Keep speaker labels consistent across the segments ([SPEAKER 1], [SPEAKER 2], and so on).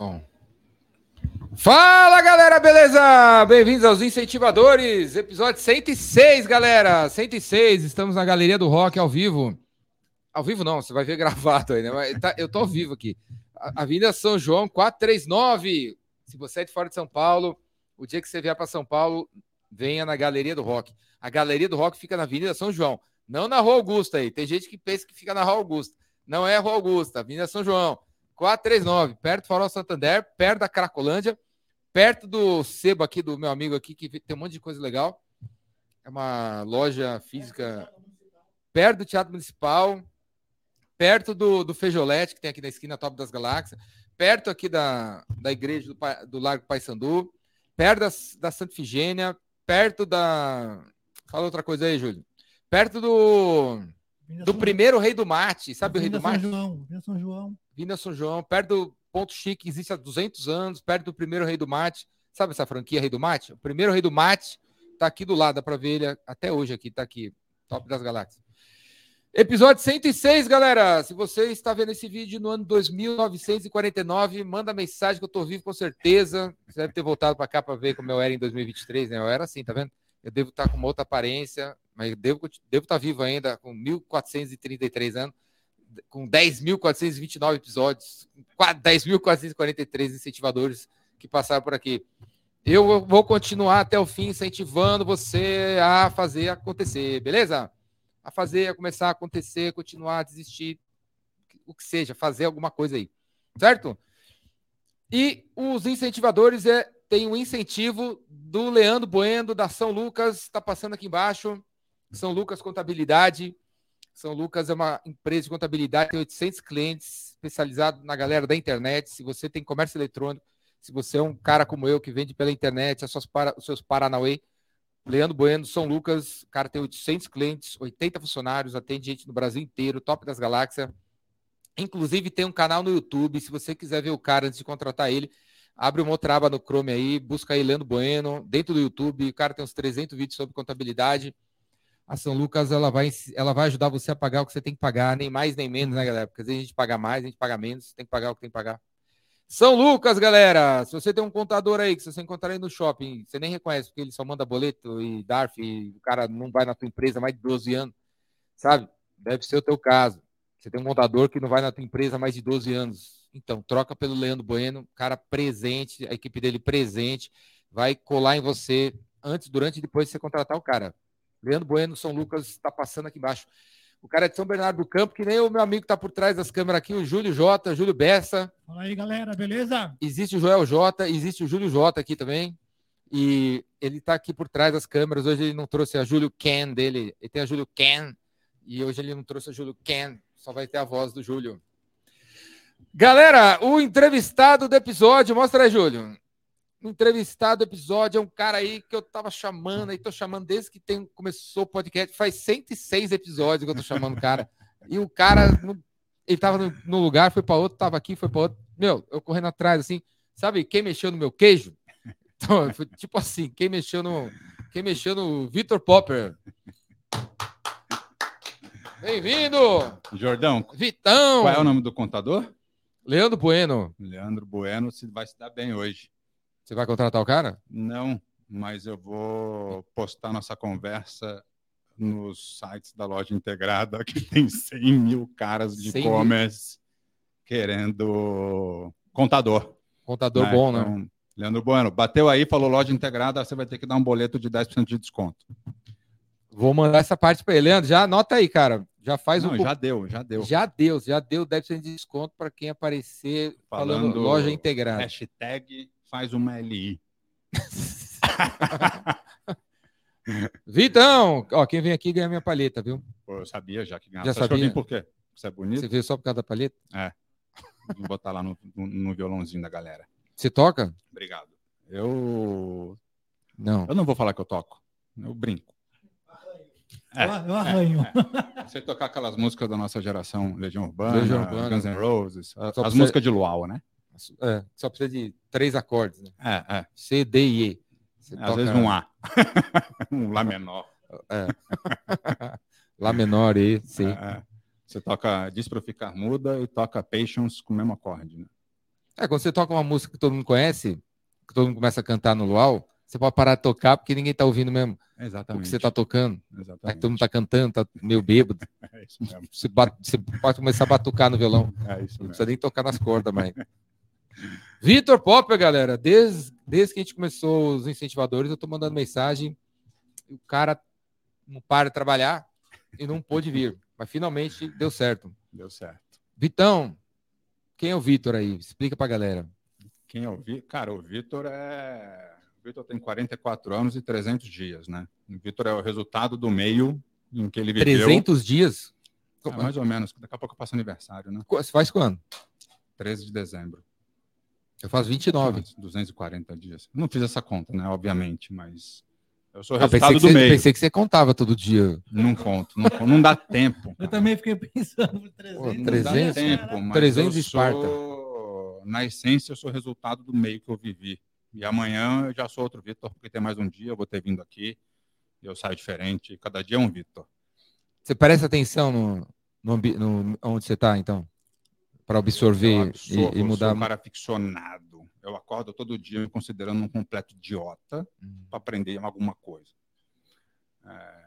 [SPEAKER 1] Bom. Fala galera, beleza? Bem-vindos aos Incentivadores, episódio 106, galera. 106, estamos na Galeria do Rock ao vivo. Ao vivo não, você vai ver gravado aí, né? Mas tá- eu tô ao vivo aqui. Avenida São João 439. Se você é de fora de São Paulo, o dia que você vier para São Paulo, venha na Galeria do Rock. A Galeria do Rock fica na Avenida São João, não na Rua Augusta aí. Tem gente que pensa que fica na Rua Augusta. Não é a Rua Augusta, Avenida São João. 439, perto do Farol Santander, perto da Cracolândia, perto do sebo aqui do meu amigo aqui, que tem um monte de coisa legal. É uma loja física perto do Teatro Municipal, perto do, do Feijolete, que tem aqui na esquina Top das Galáxias, perto aqui da, da igreja do, do Largo Paissandu, perto da, da Santa Ifigênia, perto da... Fala outra coisa aí, Júlio. Perto do, do primeiro rei do mate, sabe o rei do
[SPEAKER 2] São
[SPEAKER 1] mate?
[SPEAKER 2] João, Vinda São João.
[SPEAKER 1] Vinda São João, perto do Ponto Chique, existe há 200 anos, perto do primeiro Rei do Mate. Sabe essa franquia Rei do Mate? O primeiro Rei do Mate tá aqui do lado, dá pra ver ele até hoje aqui, tá aqui. Top das galáxias. Episódio 106, galera. Se você está vendo esse vídeo no ano 2949, manda mensagem que eu tô vivo com certeza. Você deve ter voltado para cá para ver como eu era em 2023, né? Eu era assim, tá vendo? Eu devo estar com uma outra aparência, mas devo devo estar vivo ainda com 1433 anos com 10.429 episódios, qua- 10.443 incentivadores que passaram por aqui. Eu vou continuar até o fim incentivando você a fazer acontecer, beleza? A fazer, a começar a acontecer, continuar a desistir, o que seja, fazer alguma coisa aí, certo? E os incentivadores é, tem um incentivo do Leandro Bueno, da São Lucas, está passando aqui embaixo. São Lucas Contabilidade. São Lucas é uma empresa de contabilidade, tem 800 clientes especializados na galera da internet. Se você tem comércio eletrônico, se você é um cara como eu que vende pela internet, as suas para, os seus Paranauê, Leandro Bueno, São Lucas, cara tem 800 clientes, 80 funcionários, atende gente no Brasil inteiro, top das galáxias. Inclusive tem um canal no YouTube, se você quiser ver o cara antes de contratar ele, abre uma outra aba no Chrome aí, busca aí Leandro Bueno, dentro do YouTube, o cara tem uns 300 vídeos sobre contabilidade. A São Lucas ela vai, ela vai ajudar você a pagar o que você tem que pagar, nem mais nem menos, né, galera? Porque às vezes a gente paga mais, a gente paga menos, tem que pagar o que tem que pagar. São Lucas, galera, se você tem um contador aí que você encontrar aí no shopping, você nem reconhece porque ele só manda boleto e DARF, e o cara não vai na tua empresa há mais de 12 anos, sabe? Deve ser o teu caso. Você tem um contador que não vai na tua empresa há mais de 12 anos. Então, troca pelo Leandro Bueno, cara presente, a equipe dele presente, vai colar em você antes, durante e depois de você contratar o cara. Leandro Bueno, São Lucas, está passando aqui embaixo. O cara é de São Bernardo do Campo, que nem o meu amigo que está por trás das câmeras aqui, o Júlio Jota, Júlio Bessa.
[SPEAKER 2] Fala aí, galera, beleza?
[SPEAKER 1] Existe o Joel Jota, existe o Júlio Jota aqui também. E ele está aqui por trás das câmeras. Hoje ele não trouxe a Júlio Ken dele. Ele tem a Júlio Ken. E hoje ele não trouxe a Júlio Ken. Só vai ter a voz do Júlio. Galera, o entrevistado do episódio, mostra aí, Júlio. Entrevistado do episódio é um cara aí que eu tava chamando, aí tô chamando desde que tem, começou o podcast, faz 106 episódios que eu tô chamando o cara. E o cara, ele tava no, no lugar, foi para outro, tava aqui, foi para outro. Meu, eu correndo atrás, assim, sabe quem mexeu no meu queijo? Então, foi tipo assim, quem mexeu no, quem mexeu no Vitor Popper. Bem-vindo,
[SPEAKER 3] Jordão,
[SPEAKER 1] Vitão.
[SPEAKER 3] qual é o nome do contador?
[SPEAKER 1] Leandro Bueno.
[SPEAKER 3] Leandro Bueno se vai se dar bem hoje.
[SPEAKER 1] Você vai contratar o cara?
[SPEAKER 3] Não, mas eu vou postar nossa conversa nos sites da loja integrada, que tem 100 mil caras de
[SPEAKER 1] 100 mil.
[SPEAKER 3] e-commerce querendo contador.
[SPEAKER 1] Contador bom, né?
[SPEAKER 3] Então, Leandro Bueno, bateu aí, falou loja integrada, você vai ter que dar um boleto de 10% de desconto.
[SPEAKER 1] Vou mandar essa parte para ele. Leandro, já anota aí, cara. Já faz
[SPEAKER 3] Não,
[SPEAKER 1] um.
[SPEAKER 3] já deu, já deu.
[SPEAKER 1] Já deu, já deu 10% de desconto para quem aparecer falando,
[SPEAKER 3] Falando-
[SPEAKER 1] loja integrada.
[SPEAKER 3] Hashtag faz uma LI.
[SPEAKER 1] Vitão, ó, quem vem aqui ganha minha palheta, viu?
[SPEAKER 3] Pô, eu sabia já que ganhava.
[SPEAKER 1] Já
[SPEAKER 3] Você que
[SPEAKER 1] sabia?
[SPEAKER 3] por quê? Você é bonito?
[SPEAKER 1] Você veio só por causa da palheta?
[SPEAKER 3] Vou botar lá no, no- no violãozinho da galera.
[SPEAKER 1] Você toca?
[SPEAKER 3] Obrigado. Eu,
[SPEAKER 1] Não.
[SPEAKER 3] eu não vou falar que eu toco. Eu brinco. É,
[SPEAKER 2] eu, eu arranho.
[SPEAKER 3] Você tocar aquelas músicas da nossa geração, Legião Urbana,
[SPEAKER 1] Legião Urbana.
[SPEAKER 3] Guns N' Roses, a-
[SPEAKER 1] Só
[SPEAKER 3] as músicas de Luau, né?
[SPEAKER 1] É, só precisa de três acordes, né?
[SPEAKER 3] É, é.
[SPEAKER 1] C, D e E. Você
[SPEAKER 3] Às
[SPEAKER 1] toca-
[SPEAKER 3] vezes um A. um Lá menor.
[SPEAKER 1] É. Lá menor, E, C.
[SPEAKER 3] É, é. Você toca Diz pra ficar muda e toca Patience com o mesmo acorde, né?
[SPEAKER 1] É, quando você toca uma música que todo mundo conhece, que todo mundo começa a cantar no luau, você pode parar de tocar porque ninguém tá ouvindo mesmo o
[SPEAKER 3] Exatamente.
[SPEAKER 1] que você tá tocando. Aí
[SPEAKER 3] Exatamente.
[SPEAKER 1] todo mundo tá cantando, tá meio bêbado.
[SPEAKER 3] É isso mesmo.
[SPEAKER 1] Você, bate- você pode começar a batucar no violão.
[SPEAKER 3] É isso
[SPEAKER 1] Não
[SPEAKER 3] mesmo.
[SPEAKER 1] precisa nem tocar nas cordas, mas. Vitor Popper, galera, desde, desde que a gente começou os incentivadores, eu tô mandando mensagem. O cara não para de trabalhar e não pôde vir. Mas finalmente deu certo.
[SPEAKER 3] Deu certo.
[SPEAKER 1] Vitão, quem é o Vitor aí? Explica pra galera.
[SPEAKER 3] Quem eu vi? Cara, o Vitor é. O Vitor tem 44 anos e 300 dias, né? O Vitor é o resultado do meio em que ele viveu.
[SPEAKER 1] 300 dias?
[SPEAKER 3] É, mais ou menos. Daqui a pouco eu passo aniversário, né?
[SPEAKER 1] Você faz quando?
[SPEAKER 3] 13 de dezembro.
[SPEAKER 1] Eu faço 29.
[SPEAKER 3] 240 dias. Não fiz essa conta, né? Obviamente, mas. Eu sou o
[SPEAKER 1] Ah,
[SPEAKER 3] resultado
[SPEAKER 1] que
[SPEAKER 3] do
[SPEAKER 1] você,
[SPEAKER 3] meio.
[SPEAKER 1] pensei que você contava todo dia.
[SPEAKER 3] Não conto, não, conto, não dá tempo.
[SPEAKER 2] Eu
[SPEAKER 3] cara.
[SPEAKER 2] também fiquei pensando no 300.
[SPEAKER 1] Pô,
[SPEAKER 3] Não
[SPEAKER 1] 300?
[SPEAKER 3] dá tempo, mas
[SPEAKER 1] 300
[SPEAKER 3] eu
[SPEAKER 1] Esparta.
[SPEAKER 3] sou, na essência, eu sou resultado do meio que eu vivi. E amanhã eu já sou outro Vitor, porque tem mais um dia, eu vou ter vindo aqui, e eu saio diferente. Cada dia é um Vitor.
[SPEAKER 1] Você presta atenção no, no, no- onde você tá, então? Para
[SPEAKER 3] Eu
[SPEAKER 1] absorver
[SPEAKER 3] absorvo,
[SPEAKER 1] e, e
[SPEAKER 3] eu
[SPEAKER 1] mudar.
[SPEAKER 3] sou um cara ficcionado. Eu acordo todo dia me considerando um completo idiota
[SPEAKER 1] Hum.
[SPEAKER 3] para aprender alguma coisa. É,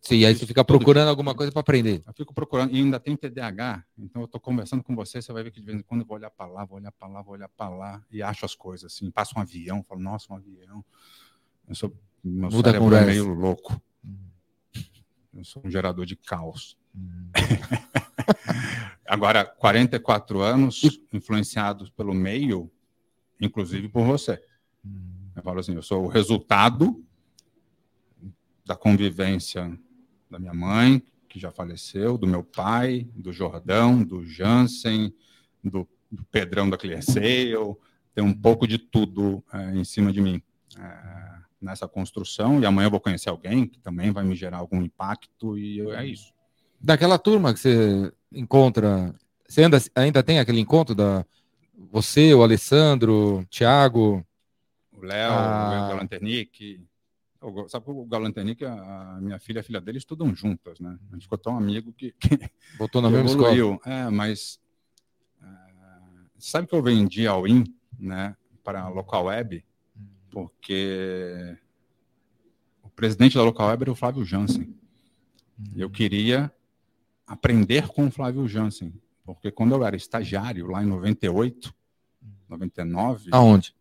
[SPEAKER 1] Sim, aí você fica procurando alguma coisa para aprender.
[SPEAKER 3] Eu fico procurando, e ainda tem TDAH, então eu estou conversando com você, você vai ver que de vez em quando eu vou olhar para lá, vou olhar para lá, vou olhar para lá, e acho as coisas, assim, passa um avião, falo, nossa, um avião. Eu sou, meu
[SPEAKER 1] Muda
[SPEAKER 3] cérebro é
[SPEAKER 1] conversa.
[SPEAKER 3] meio louco. Eu sou um gerador de caos. Agora, 44 anos, influenciados pelo meio, inclusive por você. Eu falo assim, eu sou o resultado da convivência da minha mãe, que já faleceu, do meu pai, do Jordão, do Jansen, do, do Pedrão da Clearseio, tem um pouco de tudo eh, em cima de mim eh, nessa construção, e amanhã eu vou conhecer alguém que também vai me gerar algum impacto, e eu- é isso.
[SPEAKER 1] Daquela turma que você encontra. Você ainda, ainda tem aquele encontro da. Você, o Alessandro, o Thiago.
[SPEAKER 3] O Léo,
[SPEAKER 1] Ah.
[SPEAKER 3] o Galanternick, o Go- sabe que o Galanternick, a a minha filha e a filha dele estudam juntas, né? A gente ficou tão amigo que,
[SPEAKER 1] Voltou na mesma escola.
[SPEAKER 3] evoluiu. É, mas ah, sabe que eu vendi a Win, né, para a local web, porque o presidente da local web era o Flávio Jansen. E eu queria aprender com o Flávio Jansen, porque quando eu era estagiário lá em 98, 99,
[SPEAKER 1] Aonde?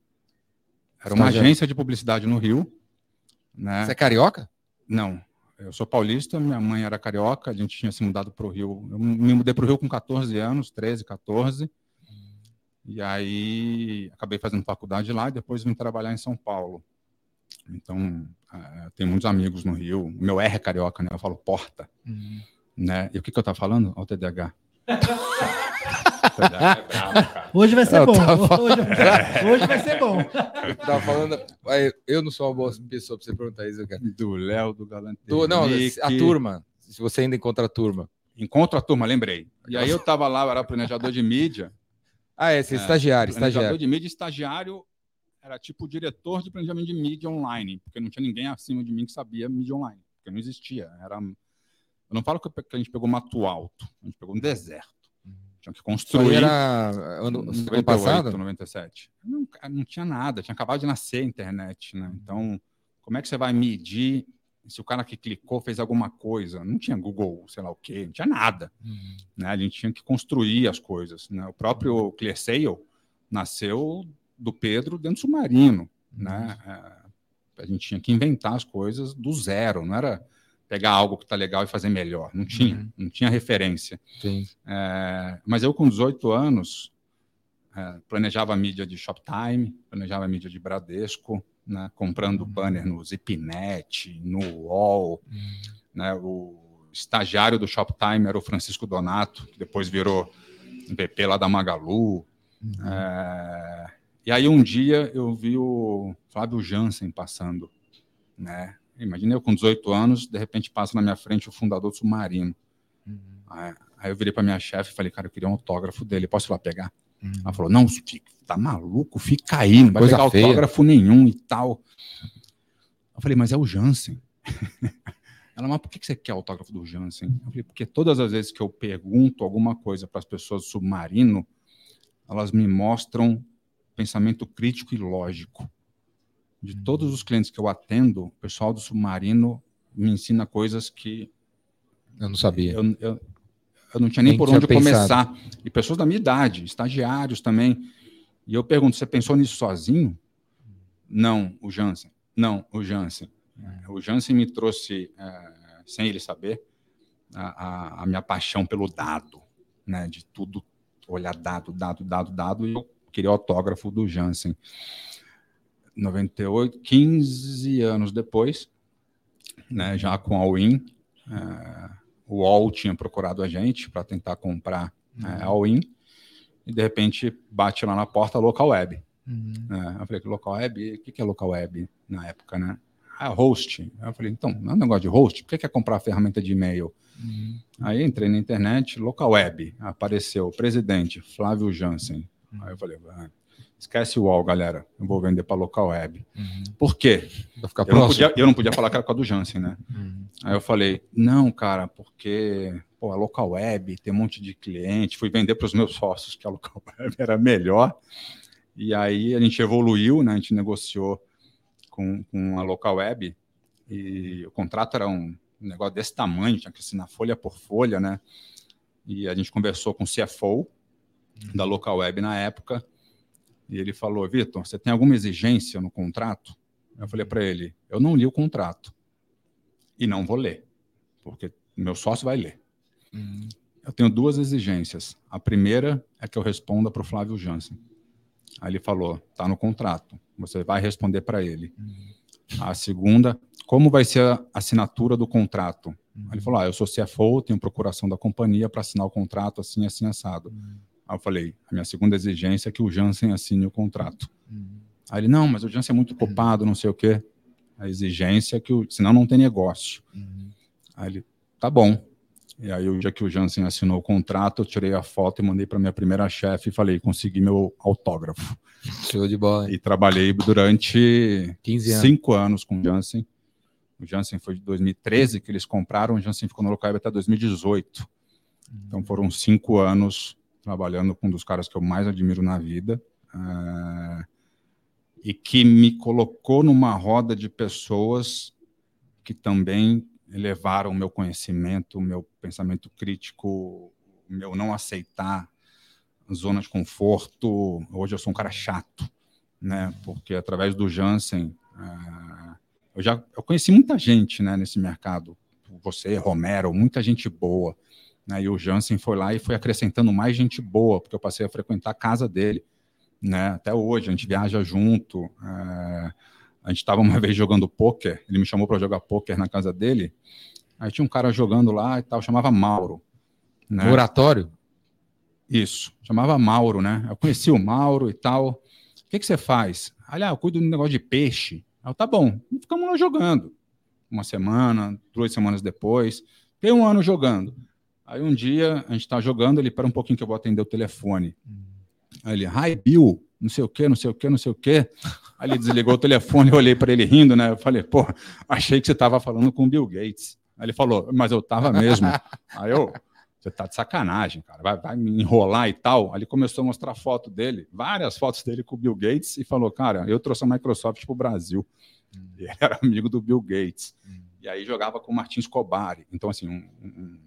[SPEAKER 3] era uma
[SPEAKER 1] Estagiário.
[SPEAKER 3] agência de publicidade no Rio, né?
[SPEAKER 1] Você é carioca?
[SPEAKER 3] Não, eu sou paulista, minha mãe era carioca, a gente tinha se mudado para o Rio. Eu me mudei para o Rio com 14 anos, 13, 14. E aí acabei fazendo faculdade lá e depois vim trabalhar em São Paulo. Então, eh, tenho muitos amigos no Rio. O meu R é carioca, né? Eu falo porta, né? E o que, que eu estava falando? Ao TDAH. O TDAH é bravo.
[SPEAKER 2] Hoje vai ser
[SPEAKER 1] Eu
[SPEAKER 2] bom.
[SPEAKER 1] tava-
[SPEAKER 2] Hoje, hoje vai ser bom.
[SPEAKER 1] Eu tava falando. aí, Eu não sou uma boa pessoa pra você perguntar isso, cara.
[SPEAKER 3] Do Léo, do Galanternick.
[SPEAKER 1] Tu- não, a turma. Se você ainda encontra a turma.
[SPEAKER 3] Encontro a turma, lembrei. E aí eu estava lá, era planejador de mídia.
[SPEAKER 1] Ah, é, você é
[SPEAKER 3] É,
[SPEAKER 1] estagiário,
[SPEAKER 3] Planejador
[SPEAKER 1] estagiário.
[SPEAKER 3] de mídia, estagiário, era tipo diretor de planejamento de mídia online, porque não tinha ninguém acima de mim que sabia mídia online, porque não existia. Era, eu não falo que a gente pegou mato alto, a gente pegou um deserto. Tinha que construir.
[SPEAKER 1] era ano, ano
[SPEAKER 3] 98,
[SPEAKER 1] passado?
[SPEAKER 3] 97. Não, não tinha nada, tinha acabado de nascer a internet, né? Então, como é que você vai medir se o cara que clicou fez alguma coisa? Não tinha Google, sei lá o quê, não tinha nada né? A gente tinha que construir as coisas. Né? O próprio ClearSale nasceu do Pedro dentro do submarino. Né? É, a gente tinha que inventar as coisas do zero, não era pegar algo que está legal e fazer melhor. Não tinha,
[SPEAKER 1] Uhum.
[SPEAKER 3] não tinha referência. É, mas eu, com 18 anos, é, planejava a mídia de Shoptime, planejava a mídia de Bradesco, né? comprando banner no Zipnet, no UOL. Né? O estagiário do Shoptime era o Francisco Donato, que depois virou VP lá da Magalu. É, e aí um dia eu vi o Flávio Jansen passando. Né? Imagina eu com 18 anos, de repente passa na minha frente o fundador do Submarino. Aí, aí eu virei para minha chefe e falei, cara, eu queria um autógrafo dele, posso ir lá pegar? Ela falou, não, tá maluco, fica aí, não vai
[SPEAKER 1] Coisa
[SPEAKER 3] pegar
[SPEAKER 1] feia.
[SPEAKER 3] autógrafo nenhum e tal. Eu falei, mas é o Jansen. Ela, mas por que você quer autógrafo do Jansen? Eu falei, porque todas as vezes que eu pergunto alguma coisa para as pessoas do submarino, elas me mostram pensamento crítico e lógico. De
[SPEAKER 1] Uhum.
[SPEAKER 3] todos os clientes que eu atendo, o pessoal do submarino me ensina coisas que
[SPEAKER 1] Eu não sabia.
[SPEAKER 3] eu, eu, eu não tinha nem
[SPEAKER 1] Nem
[SPEAKER 3] por onde
[SPEAKER 1] pensado.
[SPEAKER 3] começar. E pessoas da minha idade, estagiários também. E eu pergunto: você pensou nisso sozinho? Não, o Jansen. Não, o Jansen. O Jansen me trouxe, eh, sem ele saber, a, a- a minha paixão pelo dado, né? De tudo, olhar dado, dado, dado, dado. E eu queria o autógrafo do Jansen. 98, 15 anos depois, né? Já com a All-in, eh, o All tinha procurado a gente para tentar comprar eh, a All-in. E de repente bate lá na porta a local web.
[SPEAKER 2] Uhum.
[SPEAKER 3] né? Eu falei, local web, o que que é local web na época, né? Ah, host. Eu falei, então, não é um negócio de host? Por que quer comprar a ferramenta de e-mail?
[SPEAKER 2] Uhum.
[SPEAKER 3] Aí entrei na internet, local web, apareceu presidente Flávio Jansen. Aí eu falei, ah, esquece o UOL, galera, eu vou vender para local web.
[SPEAKER 1] Uhum.
[SPEAKER 3] Por quê? Eu não, podia, eu não podia falar que era com a do Jansen, né?
[SPEAKER 1] Uhum.
[SPEAKER 3] Aí eu falei, não, cara, porque pô, a local web tem um monte de cliente. Fui vender para os meus sócios que a local web era melhor. E aí a gente evoluiu, né? A gente negociou com, com a local web e o contrato era um negócio desse tamanho, tinha que assinar folha por folha, né? E a gente conversou com o CFO da local web na época e ele falou, Vitor, você tem alguma exigência no contrato? Eu falei para ele, eu não li o contrato e não vou ler, porque meu sócio vai ler.
[SPEAKER 1] Uhum.
[SPEAKER 3] Eu tenho duas exigências. A primeira é que eu responda para o Flávio Jansen. Aí ele falou: tá no contrato, você vai responder para ele. A segunda, como vai ser a assinatura do contrato? Aí ele falou: ah, eu sou CFO, tenho procuração da companhia para assinar o contrato assim, assim, assado. Aí eu falei: a minha segunda exigência é que o Jansen assine o contrato. Aí ele: não, mas o Jansen é muito ocupado, não sei o quê. A exigência é que, o, senão não tem negócio. Aí ele: tá bom. E aí, o dia que o Jansen assinou o contrato, eu tirei a foto e mandei para minha primeira chefe e falei: consegui meu autógrafo.
[SPEAKER 1] Show de bola. hein?
[SPEAKER 3] E trabalhei durante
[SPEAKER 1] 15 anos.
[SPEAKER 3] cinco anos com o Jansen. O Jansen foi de 2013 que eles compraram, o Jansen ficou no local até 2018. Então foram cinco anos trabalhando com um dos caras que eu mais admiro na vida. eh, e que me colocou numa roda de pessoas que também elevaram o meu conhecimento, o meu pensamento crítico, o meu não aceitar zona de conforto. Hoje eu sou um cara chato, né? Porque através do Jansen, ah, eu já eu conheci muita gente, né, nesse mercado. Você, Romero, muita gente boa. Né? E o Jansen foi lá e foi acrescentando mais gente boa, porque eu passei a frequentar a casa dele. Né? Até hoje, a gente viaja junto. eh, a gente estava uma vez jogando pôquer, ele me chamou para jogar pôquer na casa dele. Aí tinha um cara jogando lá e tal, chamava Mauro. Né?
[SPEAKER 1] Oratório?
[SPEAKER 3] Isso, chamava Mauro, né? Eu conheci o Mauro e tal. O que, que você faz? Olha, eu cuido do negócio de peixe. Eu, tá bom, e ficamos lá jogando. Uma semana, duas semanas depois. Tem um ano jogando. Aí um dia a gente tá jogando, ele para um pouquinho que eu vou atender o telefone. Aí ele, hi Bill, não sei o que, não sei o que, não sei o que. Aí ele desligou o telefone, eu olhei para ele rindo, né? Eu falei, pô, achei que você tava falando com o Bill Gates. Aí ele falou, mas eu tava mesmo. Aí eu, você tá de sacanagem, cara, vai, vai me enrolar e tal. Aí ele começou a mostrar foto dele, várias fotos dele com o Bill Gates, e falou, cara, eu trouxe a Microsoft pro Brasil. E ele era amigo do Bill Gates. E aí jogava com o Martins Cobari. Então, assim, um- um-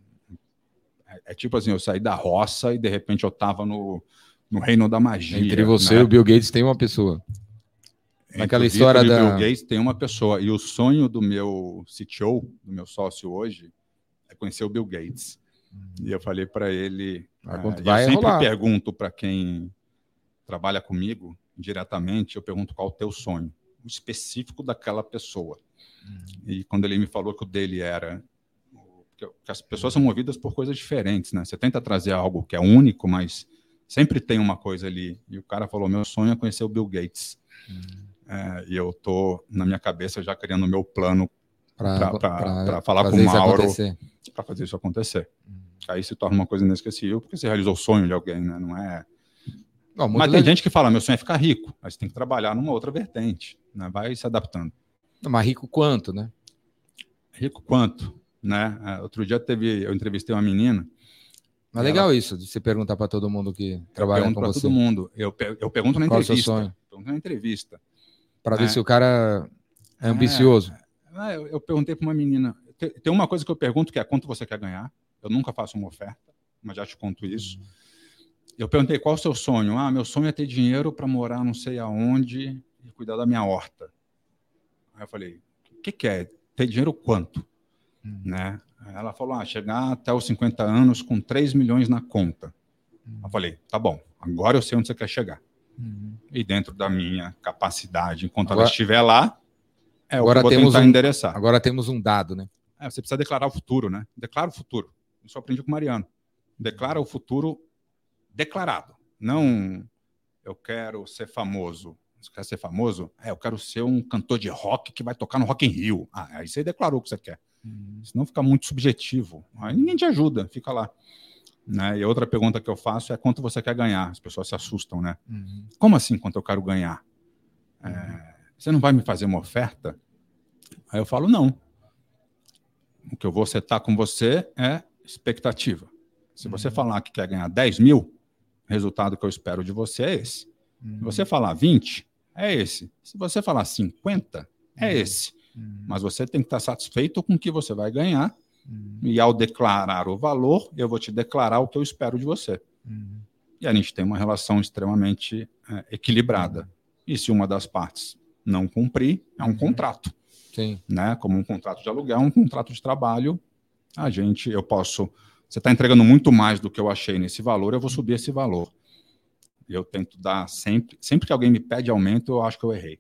[SPEAKER 3] é, é tipo assim, eu saí da roça e de repente eu tava no, no reino da magia.
[SPEAKER 1] Entre você
[SPEAKER 3] né?
[SPEAKER 1] e o Bill Gates tem uma pessoa.
[SPEAKER 3] Entre
[SPEAKER 1] Naquela história da-
[SPEAKER 3] Bill Gates tem uma pessoa. E o sonho do meu CTO, do meu sócio hoje, é conhecer o Bill Gates. E eu falei para ele.
[SPEAKER 1] Vai
[SPEAKER 3] ah,
[SPEAKER 1] vai
[SPEAKER 3] eu sempre
[SPEAKER 1] rolar.
[SPEAKER 3] pergunto para quem trabalha comigo diretamente, eu pergunto qual é o teu sonho, o específico daquela pessoa. E quando ele me falou que o dele era. Que as pessoas são movidas por coisas diferentes, né? Você tenta trazer algo que é único, mas sempre tem uma coisa ali. E o cara falou: meu sonho é conhecer o Bill Gates. É, e eu tô na minha cabeça já criando o meu plano
[SPEAKER 1] pra
[SPEAKER 3] falar com o Mauro. para fazer isso acontecer. Aí se torna uma coisa inesquecível porque você realizou o sonho de alguém, né? Não é.
[SPEAKER 1] Não,
[SPEAKER 3] Mas tem gente que fala: meu sonho é ficar rico, mas tem que trabalhar numa outra vertente, né? Vai se adaptando.
[SPEAKER 1] Mas rico quanto, né?
[SPEAKER 3] Rico quanto, né? Ah, Outro dia teve, eu entrevistei uma menina
[SPEAKER 1] Mas legal isso, de você perguntar para todo mundo que trabalha com você.
[SPEAKER 3] todo mundo. Eu, eu pergunto na
[SPEAKER 1] Qual é o seu
[SPEAKER 3] entrevista.
[SPEAKER 1] sonho?
[SPEAKER 3] Pergunto na entrevista.
[SPEAKER 1] Para ver
[SPEAKER 3] É.
[SPEAKER 1] se o cara é ambicioso.
[SPEAKER 3] Ah, eu, eu perguntei para uma menina. Tem, tem uma coisa que eu pergunto que é quanto você quer ganhar. Eu nunca faço uma oferta, mas já te conto isso. Eu perguntei qual o seu sonho. Ah, meu sonho é ter dinheiro para morar não sei aonde e cuidar da minha horta. Aí eu falei, o que, que é? Ter dinheiro quanto?
[SPEAKER 1] Hum.
[SPEAKER 3] Né? Ela falou, ah, chegar até os 50 anos com 3 milhões na conta. Eu falei, tá bom, agora eu sei onde você quer chegar.
[SPEAKER 1] Uhum.
[SPEAKER 3] E dentro da minha capacidade, enquanto
[SPEAKER 1] Agora-
[SPEAKER 3] ela estiver lá, é
[SPEAKER 1] Agora
[SPEAKER 3] eu vou
[SPEAKER 1] temos um-
[SPEAKER 3] endereçar.
[SPEAKER 1] Agora temos um dado, né?
[SPEAKER 3] É, você precisa declarar o futuro, né? Declara o futuro. Isso eu aprendi com o Mariano. Declara o futuro declarado. Não eu quero ser famoso. Você quer ser famoso? É, eu quero ser um cantor de rock que vai tocar no Rock in Rio. Ah, aí você declarou o que você quer. Senão fica muito subjetivo. Aí ninguém te ajuda, fica lá. Né? E outra pergunta que eu faço é quanto você quer ganhar. As pessoas se assustam, né?
[SPEAKER 1] Uhum.
[SPEAKER 3] Como assim quanto eu quero ganhar? É, você não vai me fazer uma oferta? Aí eu falo, não. O que eu vou setar com você é expectativa. Se você falar que quer ganhar 10 mil, o resultado que eu espero de você é esse.
[SPEAKER 1] Uhum.
[SPEAKER 3] Se você falar 20, é esse. Se você falar 50, é esse.
[SPEAKER 1] Uhum.
[SPEAKER 3] Mas você tem que estar satisfeito com o que você vai ganhar.
[SPEAKER 1] Uhum.
[SPEAKER 3] E ao declarar o valor, eu vou te declarar o que eu espero de você.
[SPEAKER 1] Uhum.
[SPEAKER 3] E a gente tem uma relação extremamente é, equilibrada. E se uma das partes não cumprir, é um contrato,
[SPEAKER 1] Sim.
[SPEAKER 3] né? Como um contrato de aluguel, um contrato de trabalho. A gente, eu posso. Você está entregando muito mais do que eu achei nesse valor, eu vou subir esse valor. Eu tento dar sempre. Sempre que alguém me pede aumento, eu acho que eu errei.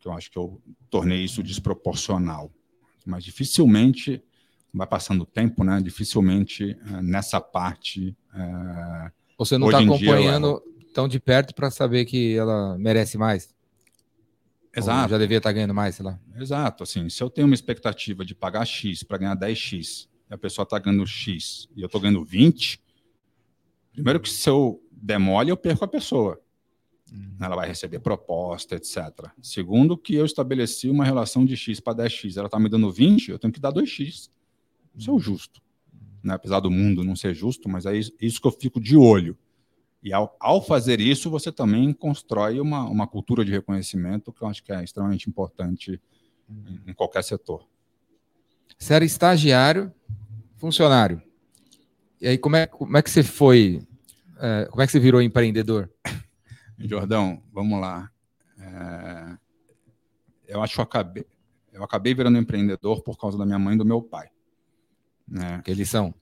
[SPEAKER 3] Que eu acho que eu tornei isso desproporcional. Mas dificilmente, vai passando o tempo, né? Dificilmente eh, nessa parte. eh,
[SPEAKER 1] Você não está acompanhando tão de perto para saber que ela merece mais? Ou
[SPEAKER 3] Exato.
[SPEAKER 1] Já devia estar ganhando mais, sei lá.
[SPEAKER 3] Exato, assim, se eu tenho uma expectativa de pagar X para ganhar 10X, e a pessoa está ganhando X e eu estou ganhando 20, primeiro que se eu demole, eu perco a pessoa. Ela vai receber proposta, etc. Segundo, que eu estabeleci uma relação de X para 10X, ela está me dando 20, eu tenho que dar 2X. Isso é o justo. Né? Apesar do mundo não ser justo, mas é isso, isso que eu fico de olho. E ao, ao fazer isso, você também constrói uma, uma cultura de reconhecimento que eu acho que é extremamente importante em, em qualquer setor.
[SPEAKER 1] Você era estagiário, funcionário. E aí, como é, como é que você foi? é, como é que você virou empreendedor?
[SPEAKER 3] Jordão, vamos lá. É, eu acho que eu acabei, eu acabei virando empreendedor por causa da minha mãe e do meu pai. Né?
[SPEAKER 1] Que eles são?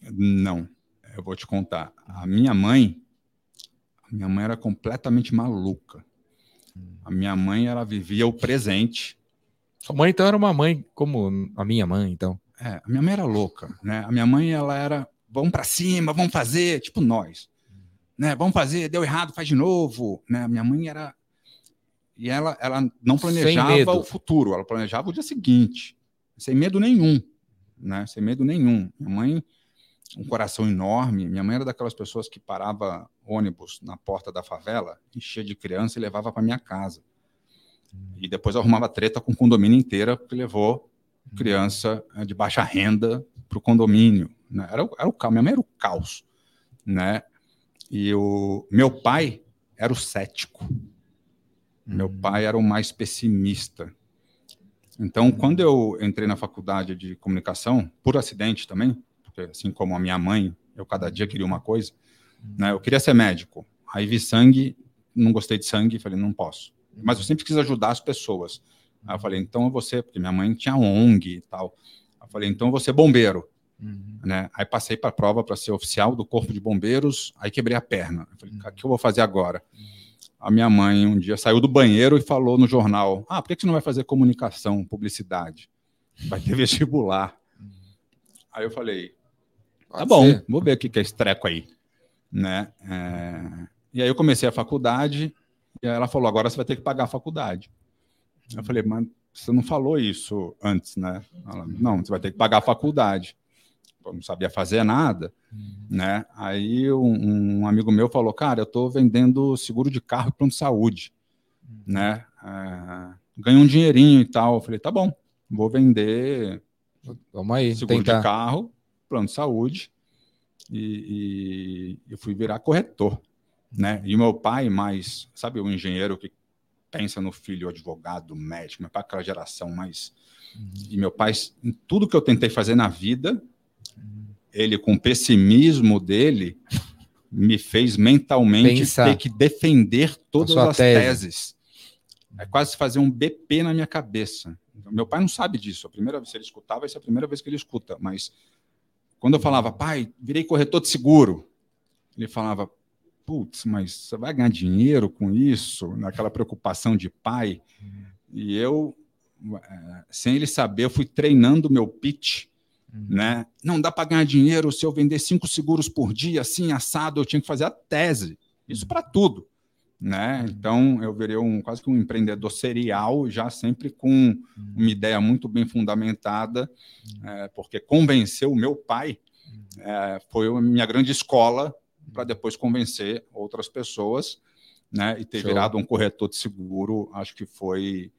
[SPEAKER 3] Não, eu vou te contar. A minha mãe, a minha mãe era completamente maluca. A minha mãe, ela vivia o presente.
[SPEAKER 1] Sua mãe, então, era uma mãe como a minha mãe, então.
[SPEAKER 3] É, a minha mãe era louca, né? A minha mãe, ela era, vamos para cima, vamos fazer, tipo nós, né? Vamos fazer, deu errado, faz de novo, né? Minha mãe era e ela, ela não planejava o futuro, ela planejava o dia seguinte, sem medo nenhum, né? Sem medo nenhum. Minha mãe, um coração enorme. Minha mãe era daquelas pessoas que parava ônibus na porta da favela, enchia de criança e levava para minha casa. E depois arrumava treta com o condomínio inteira, porque levou criança eh, de baixa renda para o condomínio. Né? Era, era o caos. Minha mãe era o caos. Né? E o meu pai era o cético. Meu pai era o mais pessimista. Então, quando eu entrei na faculdade de comunicação, por acidente também, porque assim como a minha mãe, eu cada dia queria uma coisa, né? Eu queria ser médico. Aí vi sangue, não gostei de sangue, falei, não posso. Mas eu sempre quis ajudar as pessoas. Aí eu falei, então eu vou ser, porque minha mãe tinha ONG e tal. Eu falei, então eu vou ser bombeiro,
[SPEAKER 1] Uhum.
[SPEAKER 3] né? Aí passei para a prova para ser oficial do Corpo de Bombeiros, aí quebrei a perna. Eu falei, o que eu vou fazer agora? A minha mãe um dia saiu do banheiro e falou no jornal: Ah, por que você não vai fazer comunicação, publicidade? Vai ter vestibular. Aí eu falei: Tá bom,
[SPEAKER 1] ser.
[SPEAKER 3] vou ver o que é esse treco aí. Né? É, E aí eu comecei a faculdade e ela falou: Agora você vai ter que pagar a faculdade. Eu falei: Mas você não falou isso antes, né? Ela, não, você vai ter que pagar a faculdade. Não sabia fazer nada, né? Aí um, um amigo meu falou: Cara, eu estou vendendo seguro de carro e plano de saúde, né? É, ganho um dinheirinho e tal. Eu falei: Tá bom, vou vender
[SPEAKER 1] Vamos aí,
[SPEAKER 3] seguro
[SPEAKER 1] tentar.
[SPEAKER 3] de carro, plano de saúde, e, e eu fui virar corretor, né? E meu pai, mais, sabe, o engenheiro que pensa no filho advogado, médico, meu pai aquela geração mais e meu pai, em tudo que eu tentei fazer na vida, ele com o pessimismo dele me fez mentalmente
[SPEAKER 1] Pensar.
[SPEAKER 3] ter que defender todas as
[SPEAKER 1] tese.
[SPEAKER 3] teses. É quase fazer um BP na minha cabeça. Meu pai não sabe disso. A primeira vez que ele escutava, essa é a primeira vez que ele escuta. Mas quando eu falava, pai, virei corretor de seguro, ele falava, putz, mas você vai ganhar dinheiro com isso? Naquela preocupação de pai. E eu, eh, sem ele saber, eu fui treinando meu pitch né? Não dá para ganhar dinheiro se eu vender cinco seguros por dia, assim, assado, eu tinha que fazer a tese. Isso para tudo, né? Então, eu virei um, quase que um empreendedor serial, já sempre com uma ideia muito bem fundamentada, é, porque convencer o meu pai é, foi a minha grande escola para depois convencer outras pessoas, né? E ter
[SPEAKER 1] Show.
[SPEAKER 3] virado um corretor de seguro, acho que foi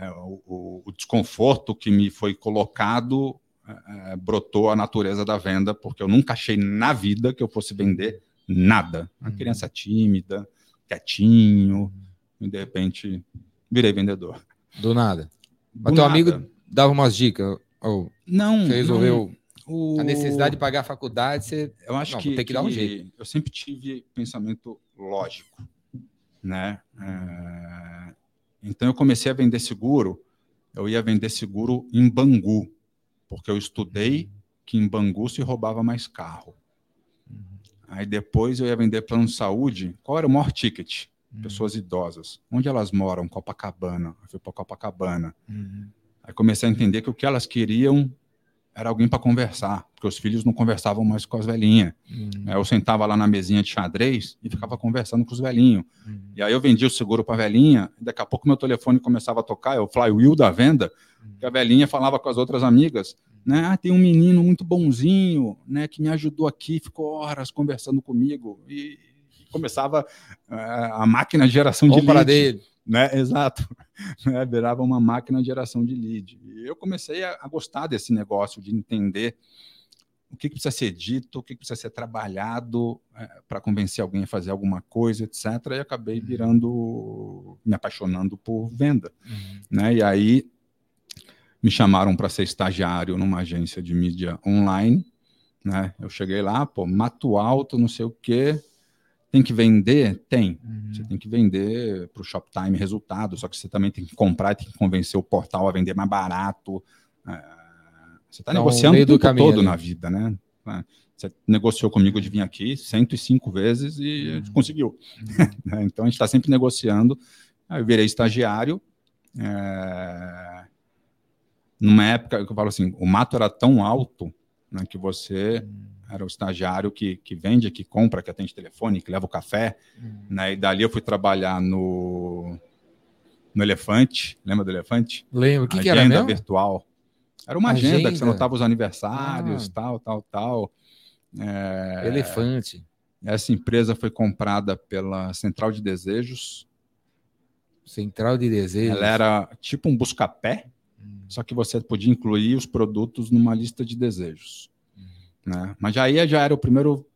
[SPEAKER 3] é, o, o- o desconforto que me foi colocado é, brotou a natureza da venda, porque eu nunca achei na vida que eu fosse vender nada. Uma
[SPEAKER 1] Uhum.
[SPEAKER 3] criança tímida, quietinho, e de repente virei vendedor.
[SPEAKER 1] Do nada.
[SPEAKER 3] Do
[SPEAKER 1] Mas teu
[SPEAKER 3] nada.
[SPEAKER 1] amigo dava umas dicas. Ou
[SPEAKER 3] não,
[SPEAKER 1] você resolveu
[SPEAKER 3] não, o-
[SPEAKER 1] a necessidade de pagar a faculdade, você.
[SPEAKER 3] Eu acho
[SPEAKER 1] Não,
[SPEAKER 3] que,
[SPEAKER 1] tem que dar um jeito.
[SPEAKER 3] Eu sempre tive pensamento lógico, né? É, Então eu comecei a vender seguro. Eu ia vender seguro em Bangu, porque eu estudei que em Bangu se roubava mais carro. Aí depois eu ia vender plano de saúde. Qual era o maior ticket? Pessoas idosas. Onde elas moram? Copacabana. Eu fui para Copacabana. Aí comecei a entender que o que elas queriam era alguém para conversar, porque os filhos não conversavam mais com as velhinhas. Aí Eu sentava lá na mesinha de xadrez e ficava conversando com os velhinhos. E aí eu vendia o seguro para a velhinha, daqui a pouco meu telefone começava a tocar, é o flywheel da venda, que a velhinha falava com as outras amigas, né? Ah, tem um menino muito bonzinho, né, que me ajudou aqui, ficou horas conversando comigo e começava eh, a máquina de geração de lead
[SPEAKER 1] dele.
[SPEAKER 3] né? Exato. Né? Virava uma máquina de geração de lead. E eu comecei a, a gostar desse negócio, de entender o que, que precisa ser dito, o que, que precisa ser trabalhado para convencer alguém a fazer alguma coisa, etc. E acabei virando, me apaixonando por venda. Né? E aí me chamaram para ser estagiário numa agência de mídia online. Né? Eu cheguei lá, pô, mato alto, não sei o quê. Tem que vender? Tem. Você tem que vender para o Shoptime resultado, só que você também tem que comprar e tem que convencer o portal a vender mais barato. É, Você está
[SPEAKER 1] Então,
[SPEAKER 3] negociando o tempo
[SPEAKER 1] caminho
[SPEAKER 3] todo
[SPEAKER 1] ali.
[SPEAKER 3] na vida, né? É, Você negociou comigo de vir aqui 105 vezes e a gente conseguiu. Né? então a gente está sempre negociando. Aí eu virei estagiário. é, Numa época que eu falo assim, o mato era tão alto né, que você era o estagiário que, que vende, que compra, que atende telefone, que leva o café. Né? E dali eu fui trabalhar no, no Elefante. Lembra do Elefante?
[SPEAKER 1] Lembro. O que, que era
[SPEAKER 3] agenda
[SPEAKER 1] mesmo?
[SPEAKER 3] virtual. Era uma agenda, que você
[SPEAKER 1] Agenda.
[SPEAKER 3] anotava os aniversários,
[SPEAKER 1] Ah.
[SPEAKER 3] tal, tal, tal. É,
[SPEAKER 1] Elefante.
[SPEAKER 3] Essa empresa foi comprada pela Central de Desejos.
[SPEAKER 1] Central de desejo.
[SPEAKER 3] Ela era tipo um busca-pé, só que você podia incluir os produtos numa lista de desejos. Né? Mas já aí já era o primeiro,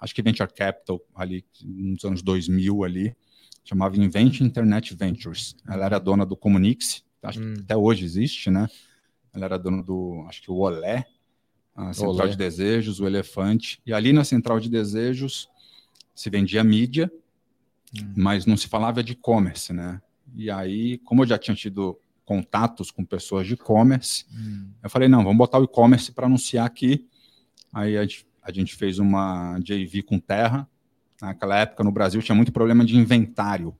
[SPEAKER 3] acho que Venture Capital ali nos anos 2000 ali, chamava Invent Internet Ventures. Ela era dona do Comunix, acho que
[SPEAKER 1] Hum.
[SPEAKER 3] até hoje existe, né? Ela era dona do, acho que o Olé, a Central
[SPEAKER 1] Olé.
[SPEAKER 3] de Desejos, o Elefante. E ali na Central de Desejos se vendia mídia, mas não se falava de e-commerce, né? E aí, como eu já tinha tido contatos com pessoas de e-commerce, eu falei, não, vamos botar o e-commerce para anunciar aqui. Aí a gente, a gente fez uma JV com Terra. Naquela época, no Brasil, tinha muito problema de inventário,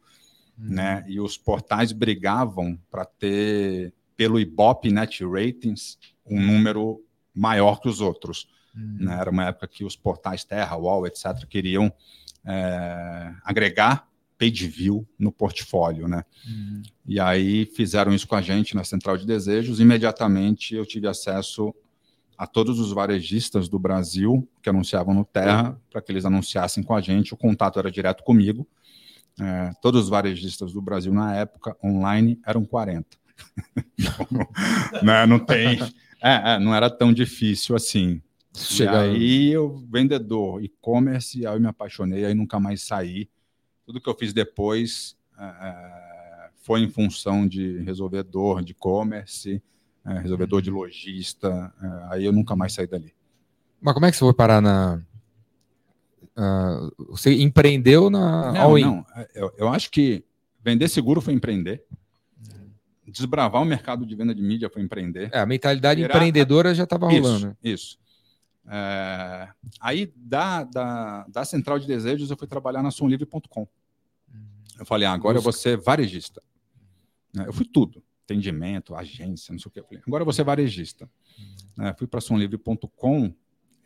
[SPEAKER 3] né? E os portais brigavam para ter, pelo Ibope Net Ratings, um número maior que os outros. Né? Era uma época que os portais Terra, Wall, etc., queriam é, agregar page view no portfólio, né? E aí fizeram isso com a gente na Central de Desejos. Imediatamente eu tive acesso a todos os varejistas do Brasil que anunciavam no Terra para que eles anunciassem com a gente. O contato era direto comigo. É, todos os varejistas do Brasil na época online eram 40. né, não tem, é, é, não era tão difícil assim. E
[SPEAKER 1] Chega
[SPEAKER 3] aí eu, vendedor, e-commerce, aí eu me apaixonei, aí nunca mais saí. Tudo que eu fiz depois eh, foi em função de resolvedor de e-commerce, eh, resolvedor de lojista, eh, aí eu nunca mais saí dali.
[SPEAKER 1] Mas como é que você foi parar na. ah, você empreendeu na
[SPEAKER 3] Não, não, eu, eu acho que vender seguro foi empreender. Desbravar o mercado de venda de mídia foi empreender.
[SPEAKER 1] É, a mentalidade
[SPEAKER 3] Virar-
[SPEAKER 1] empreendedora já estava rolando.
[SPEAKER 3] Isso. É, aí, da, da, da central de desejos, eu fui trabalhar na somlivre.com. Eu falei, ah, agora eu vou ser varejista. Né, Eu fui tudo. Atendimento, agência, não sei o que. Eu falei, agora eu vou ser varejista. Né, fui para somlivre.com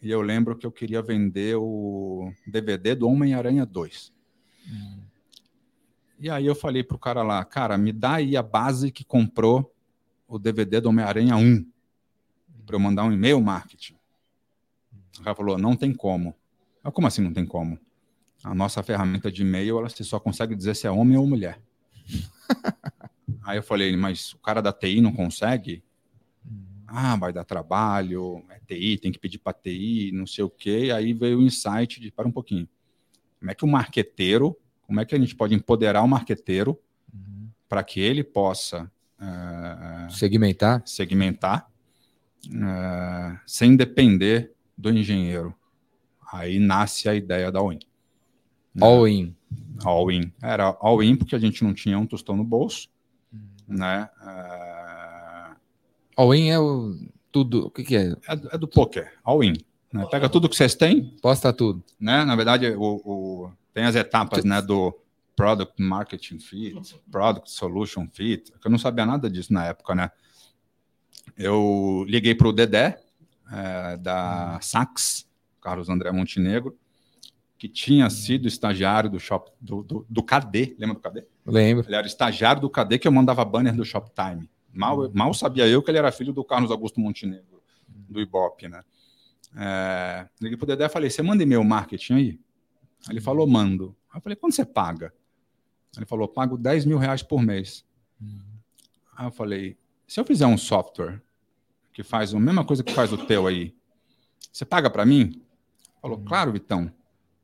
[SPEAKER 3] e eu lembro que eu queria vender o DVD do Homem-Aranha 2. E aí eu falei pro cara lá, cara, me dá aí a base que comprou o DVD do Homem-Aranha 1 para eu mandar um e-mail marketing. O cara falou, não tem como. Eu, como assim não tem como? A nossa ferramenta de e-mail, ela só consegue dizer se é homem ou mulher. aí eu falei, mas o cara da TI não consegue? Ah, vai dar trabalho, é TI, tem que pedir para TI, não sei o quê. Aí veio o insight de, para um pouquinho, como é que o marqueteiro, como é que a gente pode empoderar o marqueteiro para que ele possa eh,
[SPEAKER 1] Segmentar.
[SPEAKER 3] segmentar eh, sem depender do engenheiro. Aí nasce a ideia da All-in.
[SPEAKER 1] All-in.
[SPEAKER 3] All-in. Era all-in porque a gente não tinha um tostão no bolso, né? Eh,
[SPEAKER 1] All-in é o tudo. O que, que é?
[SPEAKER 3] é, do- é do poker, all-in. né? Pega tudo que vocês têm,
[SPEAKER 1] Posta tudo.
[SPEAKER 3] né? Na verdade, o, o- tem as etapas, né, do Product Marketing Fit, Product Solution Fit, eu não sabia nada disso na época, né? Eu liguei para o Dedé, eh, da Sax, Carlos André Montenegro, que tinha sido estagiário do, shop, do, do, do KD, lembra do KD?
[SPEAKER 1] Lembro.
[SPEAKER 3] Ele era estagiário do KD que eu mandava banner do Shoptime. Mal, mal sabia eu que ele era filho do Carlos Augusto Montenegro, do Ibope, né? É, liguei pro Dedé e falei, você manda e-mail marketing aí? Ele falou, mando. Aí eu falei, quanto você paga? Ele falou, pago 10 mil reais por mês. Aí eu falei, se eu fizer um software que faz a mesma coisa que faz o teu aí, você paga para mim? Falou, claro, Vitão.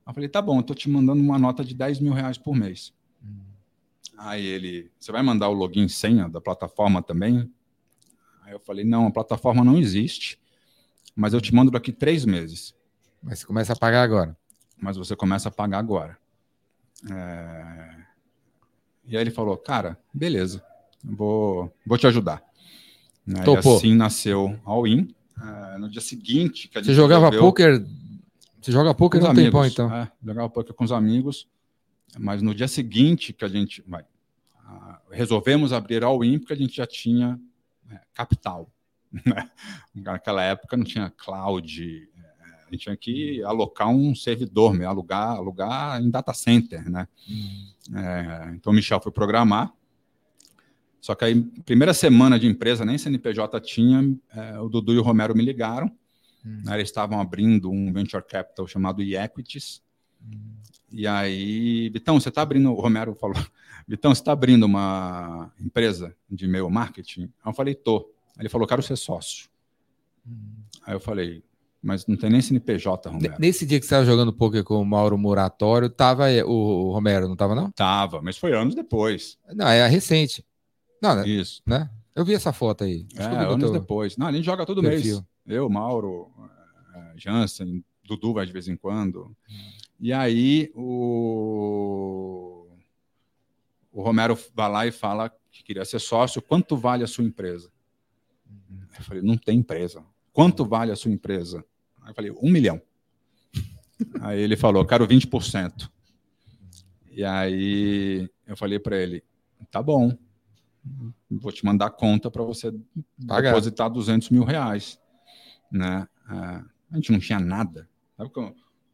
[SPEAKER 3] Eu falei, tá bom, eu tô te mandando uma nota de 10 mil reais por mês. Aí ele, você vai mandar o login e senha da plataforma também? Aí eu falei, não, a plataforma não existe, mas eu te mando daqui três meses.
[SPEAKER 1] Mas você começa a pagar agora.
[SPEAKER 3] Mas você começa a pagar agora. É, E aí ele falou, cara, beleza, vou, vou te ajudar. Né, E
[SPEAKER 1] Topou.
[SPEAKER 3] assim nasceu All-In. É, No dia seguinte que a gente
[SPEAKER 1] Você jogava
[SPEAKER 3] resolveu-
[SPEAKER 1] poker. Você joga poker
[SPEAKER 3] com
[SPEAKER 1] um tempão, então.
[SPEAKER 3] é, jogava poker com os amigos, mas no dia seguinte que a gente vai, ah, resolvemos abrir all-in porque a gente já tinha é, capital. né? Naquela época não tinha cloud, é, a gente tinha que alocar um servidor, né? alugar, alugar em data center, né? É, então o Michel foi programar. Só que aí, primeira semana de empresa, nem CNPJ tinha, é, o Dudu e o Romero me ligaram. né, eles estavam abrindo um venture capital chamado eQuities. E aí, Vitão, você está abrindo, o Romero falou, Vitão, você está abrindo uma empresa de e-mail marketing? Aí eu falei, tô. Aí ele falou, quero ser sócio. Aí eu falei, mas não tem nem CNPJ, Romero.
[SPEAKER 1] Nesse dia que você estava jogando poker com o Mauro Muratório, tava o, o Romero, não tava, não?
[SPEAKER 3] Tava, mas foi anos depois.
[SPEAKER 1] Não, é recente. Não, né?
[SPEAKER 3] Isso.
[SPEAKER 1] né? Eu vi essa foto aí. Acho
[SPEAKER 3] É, anos depois. Não, a gente joga todo
[SPEAKER 1] perfil.
[SPEAKER 3] mês. Eu, Mauro, eh, Jansen, Dudu vai de vez em quando. E aí o, o Romero vai lá e fala que queria ser sócio. Quanto vale a sua empresa? Eu falei, não tem empresa. Quanto vale a sua empresa? Aí eu falei, um milhão. aí ele falou, quero 20%. E aí eu falei para ele, tá bom, vou te mandar conta para você
[SPEAKER 1] Pagar.
[SPEAKER 3] depositar 200 mil reais. Né? Ah, a gente não tinha nada. Sabe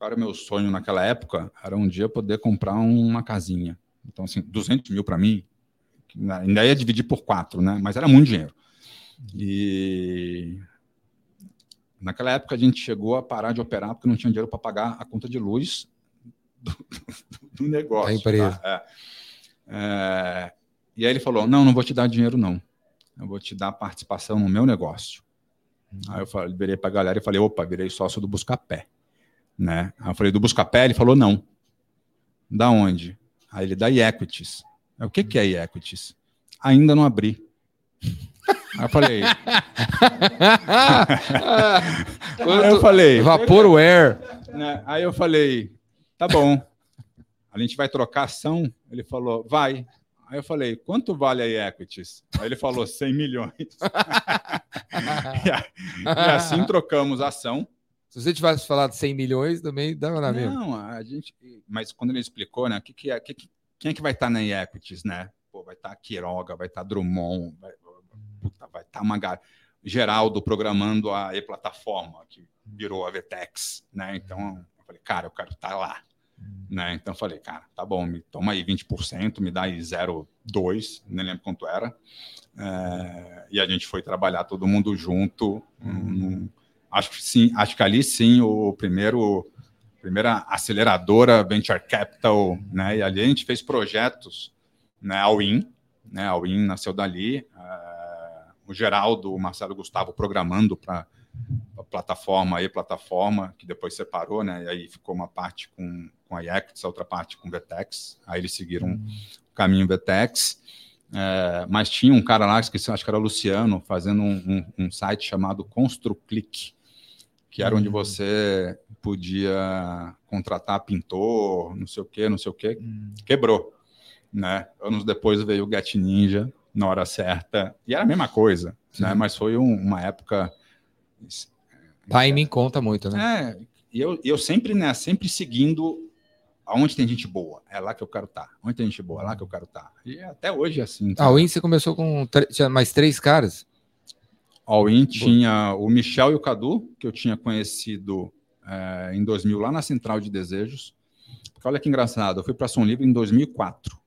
[SPEAKER 3] era o meu sonho naquela época? Era um dia poder comprar uma casinha. Então, assim, 200 mil para mim, ainda ia dividir por quatro, né? mas era muito dinheiro. E naquela época a gente chegou a parar de operar porque não tinha dinheiro para pagar a conta de luz do, do negócio.
[SPEAKER 1] Da empresa.
[SPEAKER 3] tá? É. É, e aí ele falou: Não, não vou te dar dinheiro, não. Eu vou te dar participação no meu negócio. Aí eu falei, virei pra galera e falei, opa, virei sócio do Buscapé. Né? Aí eu falei, do Buscapé? Ele falou, não. Da onde? Aí ele, da Equities. o que, que é Equities? Ainda não abri. Aí eu falei. aí eu falei.
[SPEAKER 1] Vaporware.
[SPEAKER 3] Né? Aí eu falei, tá bom. A gente vai trocar ação? Ele falou, vai. Aí eu falei, quanto vale a Equities? Aí ele falou, 100 milhões. e, assim trocamos a ação.
[SPEAKER 1] Se você tivesse falado 100 milhões, também dava na mesma.
[SPEAKER 3] Não, a gente. Mas quando ele explicou, né, que que é, que, quem é que vai estar na Equities, né? Pô, vai estar Quiroga, vai estar Drummond, vai, puta, vai estar uma Geraldo programando a e-plataforma, que virou a Vtex, né? Então, eu falei, cara, eu quero estar lá. Né? Então, eu falei, cara, tá bom, me toma aí 20%, me dá aí 0,2%, nem lembro quanto era. É, e a gente foi trabalhar todo mundo junto. Acho que sim, acho que ali sim o primeiro primeira aceleradora venture capital, né? E ali a gente fez projetos, né? All in, né? All in nasceu dali. Uh, o Geraldo, o Marcelo Gustavo programando para a plataforma e plataforma que depois separou, né? E aí ficou uma parte com com a Equities, a outra parte com o Vetex. Aí eles seguiram uhum. o caminho Vetex. É, mas tinha um cara lá, esqueci, acho que era o Luciano, fazendo um, um, um site chamado ConstruClick, que era onde uhum. você podia contratar pintor, não sei o quê, não sei o quê. Uhum. Quebrou. Né? Anos depois veio o Get Ninja, na hora certa, e era a mesma coisa, né? mas foi um, uma época.
[SPEAKER 1] Timing conta muito, né?
[SPEAKER 3] É, e eu, eu sempre, né, sempre seguindo aonde tem gente boa, é lá que eu quero estar. Tá. Onde tem gente boa, é lá que eu quero estar. Tá. E até hoje é assim.
[SPEAKER 1] Tá? Ah, o IN você começou com tinha mais três caras?
[SPEAKER 3] All In tinha o Michel e o Cadu, que eu tinha conhecido é, em 2000 lá na Central de Desejos. Porque olha que engraçado, eu fui para Som Livre em 2004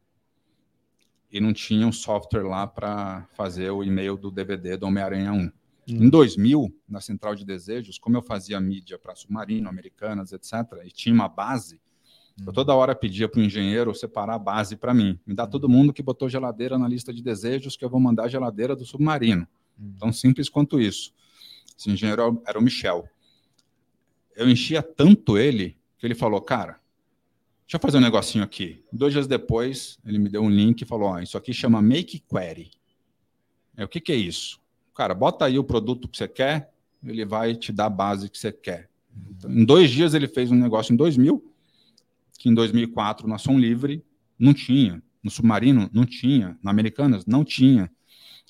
[SPEAKER 3] e não tinha um software lá para fazer o e-mail do DVD do Homem-Aranha 1. Hum. Em 2000, na Central de Desejos, como eu fazia mídia para Submarino, Americanas, etc., e tinha uma base, eu toda hora pedia para o engenheiro separar a base para mim. Me dá todo mundo que botou geladeira na lista de desejos que eu vou mandar a geladeira do submarino. Tão simples quanto isso. Esse engenheiro era o Michel. Eu enchia tanto ele que ele falou, cara, deixa eu fazer um negocinho aqui. Dois dias depois, ele me deu um link e falou, ó, isso aqui chama Make Query. É, o que, que é isso? Cara, bota aí o produto que você quer, ele vai te dar a base que você quer. Então, em dois dias ele fez um negócio em 2000 que em 2004 na Som Livre não tinha, no Submarino não tinha, na Americanas não tinha,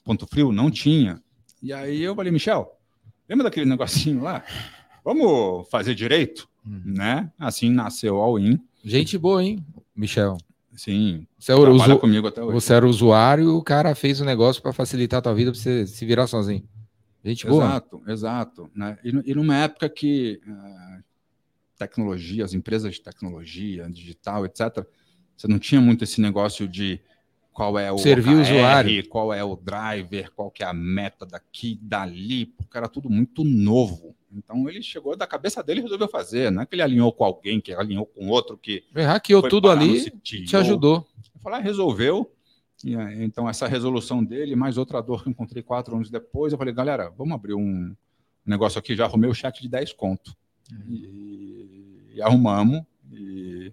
[SPEAKER 3] Ponto Frio não tinha. E aí eu falei, Michel, lembra daquele negocinho lá? Vamos fazer direito, uhum. né? Assim nasceu All In.
[SPEAKER 1] Gente boa, hein, Michel?
[SPEAKER 3] Sim.
[SPEAKER 1] Você era, usu... comigo até hoje. você era usuário e o cara fez um negócio para facilitar a tua vida para você se virar sozinho. Gente boa.
[SPEAKER 3] Exato, exato. Né? E, e numa época que uh, tecnologia, as empresas de tecnologia, digital, etc., você não tinha muito esse negócio de qual é o
[SPEAKER 1] Servir usuário.
[SPEAKER 3] qual é o driver, qual que é a meta daqui, dali, porque era tudo muito novo. Então ele chegou da cabeça dele e resolveu fazer. Não é que ele alinhou com alguém, que alinhou com outro, que.
[SPEAKER 1] Hackeou tudo ali te ajudou.
[SPEAKER 3] Ah, resolveu. E, então, essa resolução dele, mais outra dor que eu encontrei quatro anos depois, eu falei, galera, vamos abrir um negócio aqui, já arrumei o chat de 10 conto. Uhum. E, e, arrumamos, e,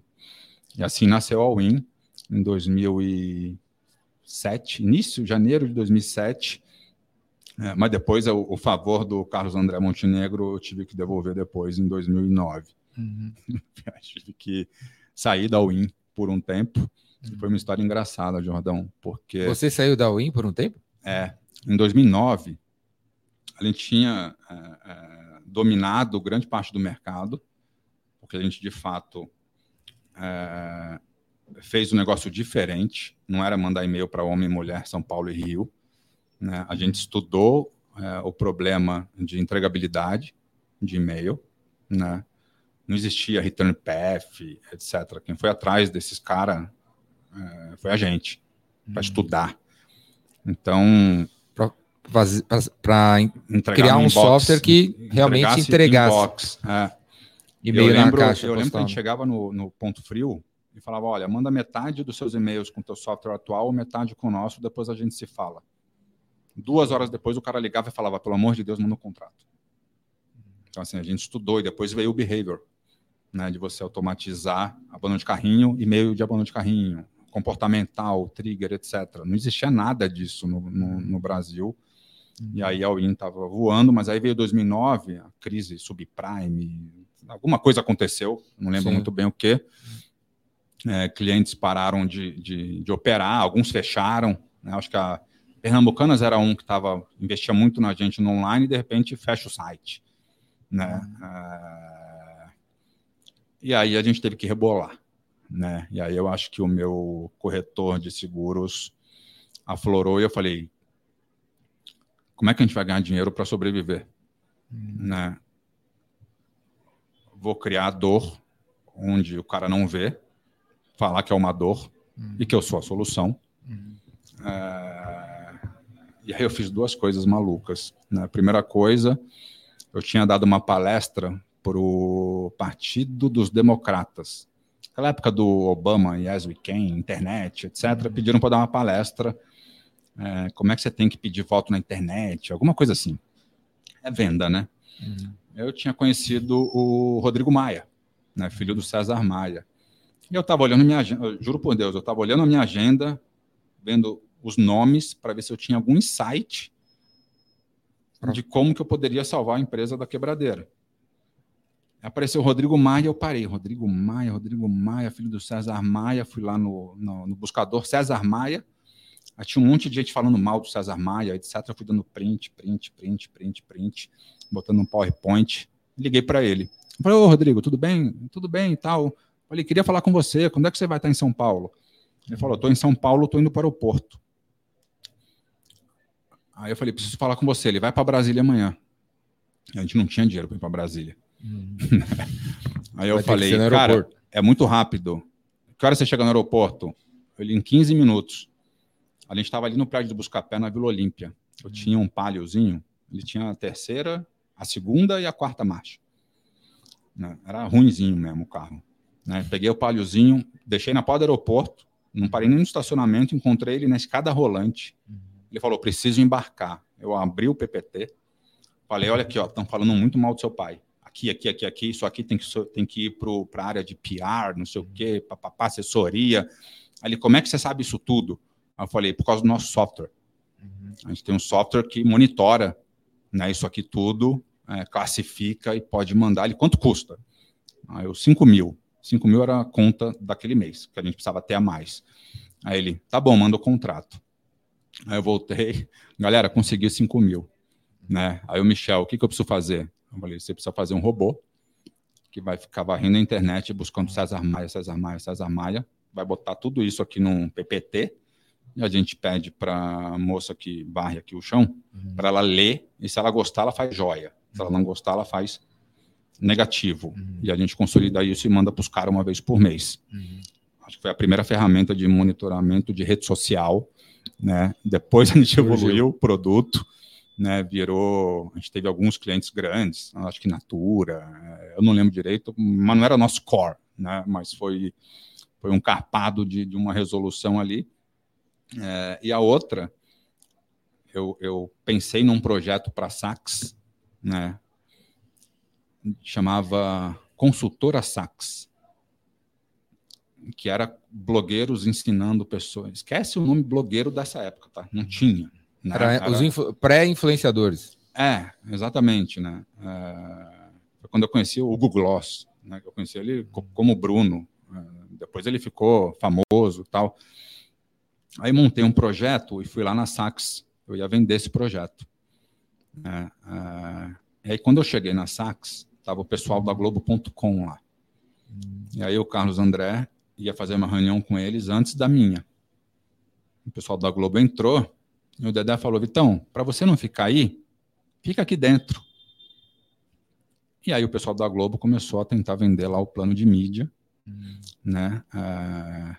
[SPEAKER 3] e, assim nasceu a Win em 2007, início, janeiro de 2007. É, mas depois o, o, favor do Carlos André Montenegro eu tive que devolver depois, em 2009. Uhum. tive que sair da Win por um tempo. Uhum. Foi uma história engraçada, Jordão, porque...
[SPEAKER 1] Você saiu da Win por um tempo?
[SPEAKER 3] É. Em 2009, a gente tinha... É, é, dominado grande parte do mercado, porque a gente, de fato, é, fez um negócio diferente, não era mandar e-mail para homem, mulher, São Paulo e Rio. Né? A gente estudou é, o problema de entregabilidade de e-mail, né? não existia return path, etc. Quem foi atrás desses caras é, foi a gente, para uhum. estudar. Então,
[SPEAKER 1] para criar um, software que realmente entregasse.
[SPEAKER 3] Inbox, é. E-mail eu lembro, na caixa. Eu lembro que a gente chegava no, no ponto frio e falava: olha, manda metade dos seus e-mails com o teu software atual, metade com o nosso, depois a gente se fala. Duas horas depois o cara ligava e falava: pelo amor de Deus, manda um contrato. Então, assim, a gente estudou e depois veio o behavior, né, de você automatizar abandono de carrinho e meio de abandono de carrinho, comportamental, trigger, etc. Não existia nada disso no, no, no Brasil. E aí a Win estava voando, mas aí veio 2009, a crise subprime, alguma coisa aconteceu, não lembro Sim. muito bem o que. É, clientes pararam de, de, de, operar, alguns fecharam. Né? Acho que a Pernambucanas era um que tava, investia muito na gente no online e de repente fecha o site. Né? Uhum. É... E aí a gente teve que rebolar. Né? E aí eu acho que o meu corretor de seguros aflorou e eu falei, como é que a gente vai ganhar dinheiro para sobreviver? Uhum. Né? Vou criar dor onde o cara não vê, falar que é uma dor uhum. e que eu sou a solução. É... E aí eu fiz duas coisas malucas. Né? A primeira coisa, eu tinha dado uma palestra para o Partido dos Democratas. Naquela época do Obama, Yes We Can, internet, etc., uhum. pediram para dar uma palestra. É, como é que você tem que pedir voto na internet, alguma coisa assim. É venda, né? Uhum. Eu tinha conhecido o Rodrigo Maia, né, filho do César Maia. E eu estava olhando minha agenda, juro por Deus, eu estava olhando a minha agenda, vendo os nomes para ver se eu tinha algum insight de como que eu poderia salvar a empresa da quebradeira. Apareceu o Rodrigo Maia, eu parei. Rodrigo Maia, Rodrigo Maia, filho do César Maia. Fui lá no, no, no buscador César Maia. Aí tinha um monte de gente falando mal do César Maia, etc. Eu fui dando print, print, print, print, print, botando um PowerPoint. Liguei para ele. falei, ô Rodrigo, tudo bem? Tudo bem e tal. Falei, queria falar com você. Quando é que você vai estar em São Paulo? Ele falou, estou em São Paulo, estou indo para o aeroporto. Aí eu falei, preciso falar com você. Ele vai para Brasília amanhã. A gente não tinha dinheiro para ir para Brasília. Hum. Aí eu vai falei, cara, é muito rápido. Que hora você chega no aeroporto? Ele, em 15 minutos. A gente estava ali no prédio do Buscapé, na Vila Olímpia. Eu hum. tinha um paliozinho. Ele tinha a terceira, a segunda e a quarta marcha. Né? Era ruinzinho mesmo o carro. Né? Peguei o paliozinho, deixei na porta do aeroporto, não parei nem no estacionamento, encontrei ele na escada rolante. Hum. Ele falou: preciso embarcar. Eu abri o PPT, falei: olha aqui, estão falando muito mal do seu pai. Aqui, aqui, aqui, aqui, isso aqui tem que, tem que ir para a área de PR, não sei o quê, papapá, assessoria. Aí ele, como é que você sabe isso tudo? Aí eu falei, por causa do nosso software. Uhum. A gente tem um software que monitora né, isso aqui tudo, é, classifica e pode mandar. Ele, quanto custa? Aí eu, 5 mil. 5 mil era a conta daquele mês, que a gente precisava ter a mais. Aí ele, tá bom, manda o contrato. Aí eu voltei, galera, consegui 5 mil. Né? Aí o Michel, o que, que eu preciso fazer? Eu falei, você precisa fazer um robô que vai ficar varrendo a internet buscando César Maia, César Maia, César Maia, vai botar tudo isso aqui num PPT e a gente pede para a moça que varre aqui o chão uhum. para ela ler e se ela gostar ela faz joia, se ela não gostar ela faz negativo uhum. e a gente consolida isso e manda para os caras uma vez por mês. Uhum. Acho que foi a primeira ferramenta de monitoramento de rede social né? Depois a gente evoluiu o produto, né? Virou, a gente teve alguns clientes grandes, acho que Natura, eu não lembro direito, mas não era nosso core, né? Mas foi foi um carpado de, de uma resolução ali. É, e a outra, eu, eu pensei num projeto para Sax, né? Chamava Consultora Sax que era blogueiros ensinando pessoas. Esquece o nome blogueiro dessa época, tá? Não tinha.
[SPEAKER 1] Né? Era, os pré-influenciadores.
[SPEAKER 3] É, exatamente, né? É... Foi quando eu conheci o Google Gloss, né? Eu conheci ele como Bruno. É... Depois ele ficou famoso tal. Aí montei um projeto e fui lá na Saks. Eu ia vender esse projeto. É, é... E aí quando eu cheguei na Saks, estava o pessoal da Globo.com lá. E aí o Carlos André ia fazer uma reunião com eles antes da minha. O pessoal da Globo entrou e o Dedé falou: Vitão, para você não ficar aí, fica aqui dentro. E aí o pessoal da Globo começou a tentar vender lá o plano de mídia, uhum. né, uh,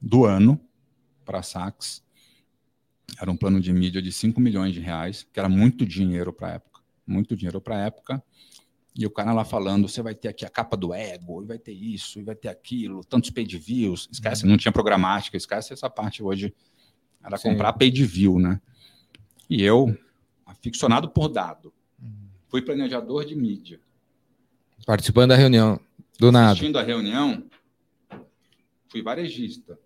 [SPEAKER 3] do ano para a Saks. Era um plano de mídia de 5 milhões de reais, que era muito dinheiro para a época. Muito dinheiro para a época. E o cara lá falando, você vai ter aqui a capa do ego, e vai ter isso, e vai ter aquilo, tantos page views. Esquece, uhum. não tinha programática, esquece essa parte hoje. Era Sim. comprar page view, né? E eu, aficionado por dado, uhum. fui planejador de mídia,
[SPEAKER 1] Participando da reunião. Do nada.
[SPEAKER 3] Assistindo a reunião, fui varejista.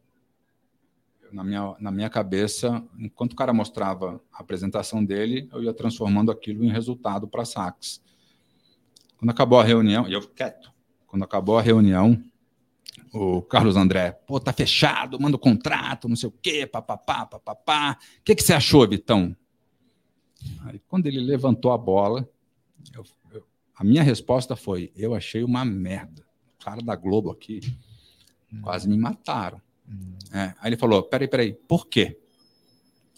[SPEAKER 3] Na minha, na minha cabeça, enquanto o cara mostrava a apresentação dele, eu ia transformando aquilo em resultado para saques. Quando acabou a reunião, e eu quieto. Quando acabou a reunião, o Carlos André, pô, tá fechado, manda o contrato, não sei o quê, papapá, papapá. O que, que você achou, Vitão? Aí, quando ele levantou a bola, eu, eu, a minha resposta foi: eu achei uma merda. O cara da Globo aqui quase me mataram. É, aí ele falou: peraí, peraí, por quê?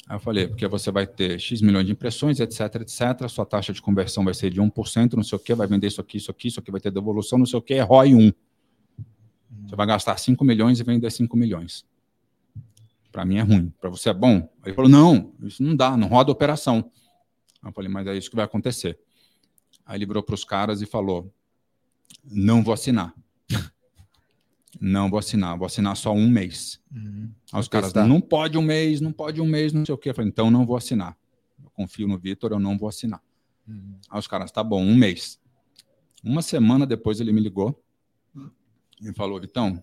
[SPEAKER 3] Aí eu falei: porque você vai ter X milhões de impressões, etc, etc. Sua taxa de conversão vai ser de 1%, não sei o quê, vai vender isso aqui, isso aqui, isso aqui vai ter devolução, não sei o quê, é ROI 1. Você vai gastar 5 milhões e vender 5 milhões. Para mim é ruim. Para você é bom? Aí ele falou: não, isso não dá, não roda operação. Eu falei: mas é isso que vai acontecer. Aí ele virou para os caras e falou: não vou assinar. Não vou assinar, vou assinar só um mês. Uhum. Aí os caras, não pode um mês, não pode um mês, não sei o quê. Eu falei, então não vou assinar. Eu confio no Vitor, eu não vou assinar. Uhum. Aí os caras, tá bom, um mês. Uma semana depois ele me ligou e falou, Vitão,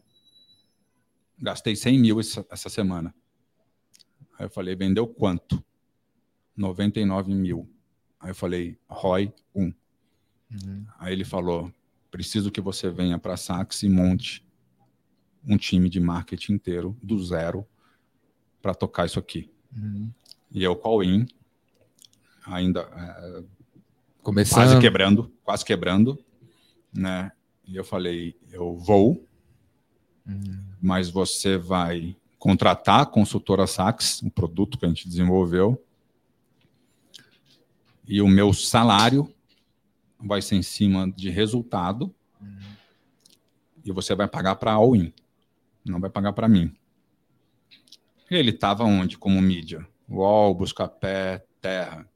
[SPEAKER 3] gastei 100 mil essa, essa semana. Aí eu falei, vendeu quanto? 99 mil. Aí eu falei, ROI 1. Uhum. Aí ele falou, preciso que você venha para a Sax e monte um time de marketing inteiro do zero para tocar isso aqui. Uhum. E eu call in, ainda é, Começando. quase quebrando, quase quebrando, né? E eu falei, eu vou, uhum. mas você vai contratar a consultora Sax, um produto que a gente desenvolveu, e o meu salário vai ser em cima de resultado, uhum. e você vai pagar para all-in não vai pagar para mim. Ele estava onde como mídia? UOL, Buscapé, Terra.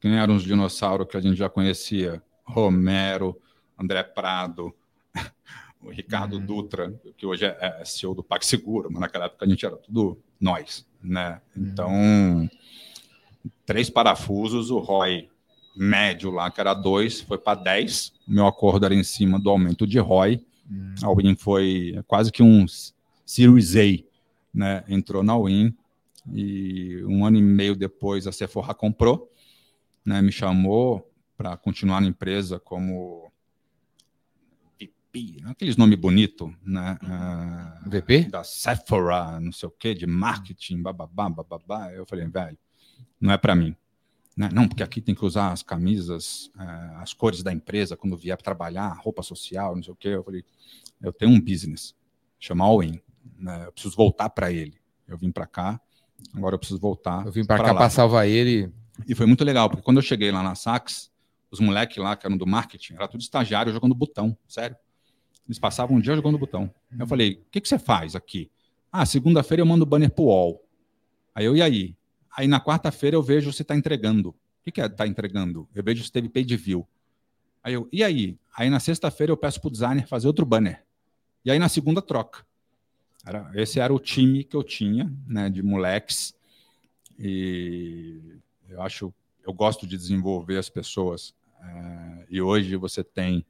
[SPEAKER 3] Quem eram os dinossauros que a gente já conhecia? Romero, André Prado, o Ricardo uhum. Dutra, que hoje é, é CEO do PagSeguro, mas naquela época a gente era tudo nós, né? Uhum. Então, três parafusos, o ROI médio lá, que era dois, foi para 10. O meu acordo era em cima do aumento de ROI. Uhum. A Win foi quase que uns Series A, né? Entrou na Win e um ano e meio depois a Sephora comprou, né? Me chamou para continuar na empresa como VP, aqueles nomes bonitos, né?
[SPEAKER 1] Ah, VP?
[SPEAKER 3] Da Sephora, não sei o quê, de marketing, bababá, bababá. Eu falei, velho, não é para mim. Né? Não, porque aqui tem que usar as camisas, uh, as cores da empresa quando vier trabalhar, roupa social, não sei o quê. Eu falei, eu tenho um business, chama All-In né? Eu preciso voltar para ele. Eu vim para cá, agora eu preciso voltar.
[SPEAKER 1] Eu vim para cá para salvar ele.
[SPEAKER 3] E foi muito legal, porque quando eu cheguei lá na Sax, os moleques lá que eram do marketing, era tudo estagiário jogando botão, sério. Eles passavam um dia jogando botão. Eu falei, o que, que você faz aqui? Ah, segunda-feira eu mando banner pro UOL. Aí eu, e aí? Aí na quarta-feira eu vejo você está entregando. O que, que é tá entregando? Eu vejo se teve page view. Aí eu, e aí? Aí na sexta-feira eu peço pro designer fazer outro banner. E aí na segunda troca. Era, esse era o time que eu tinha, né, de moleques. E eu acho, eu gosto de desenvolver as pessoas. É, e hoje você tem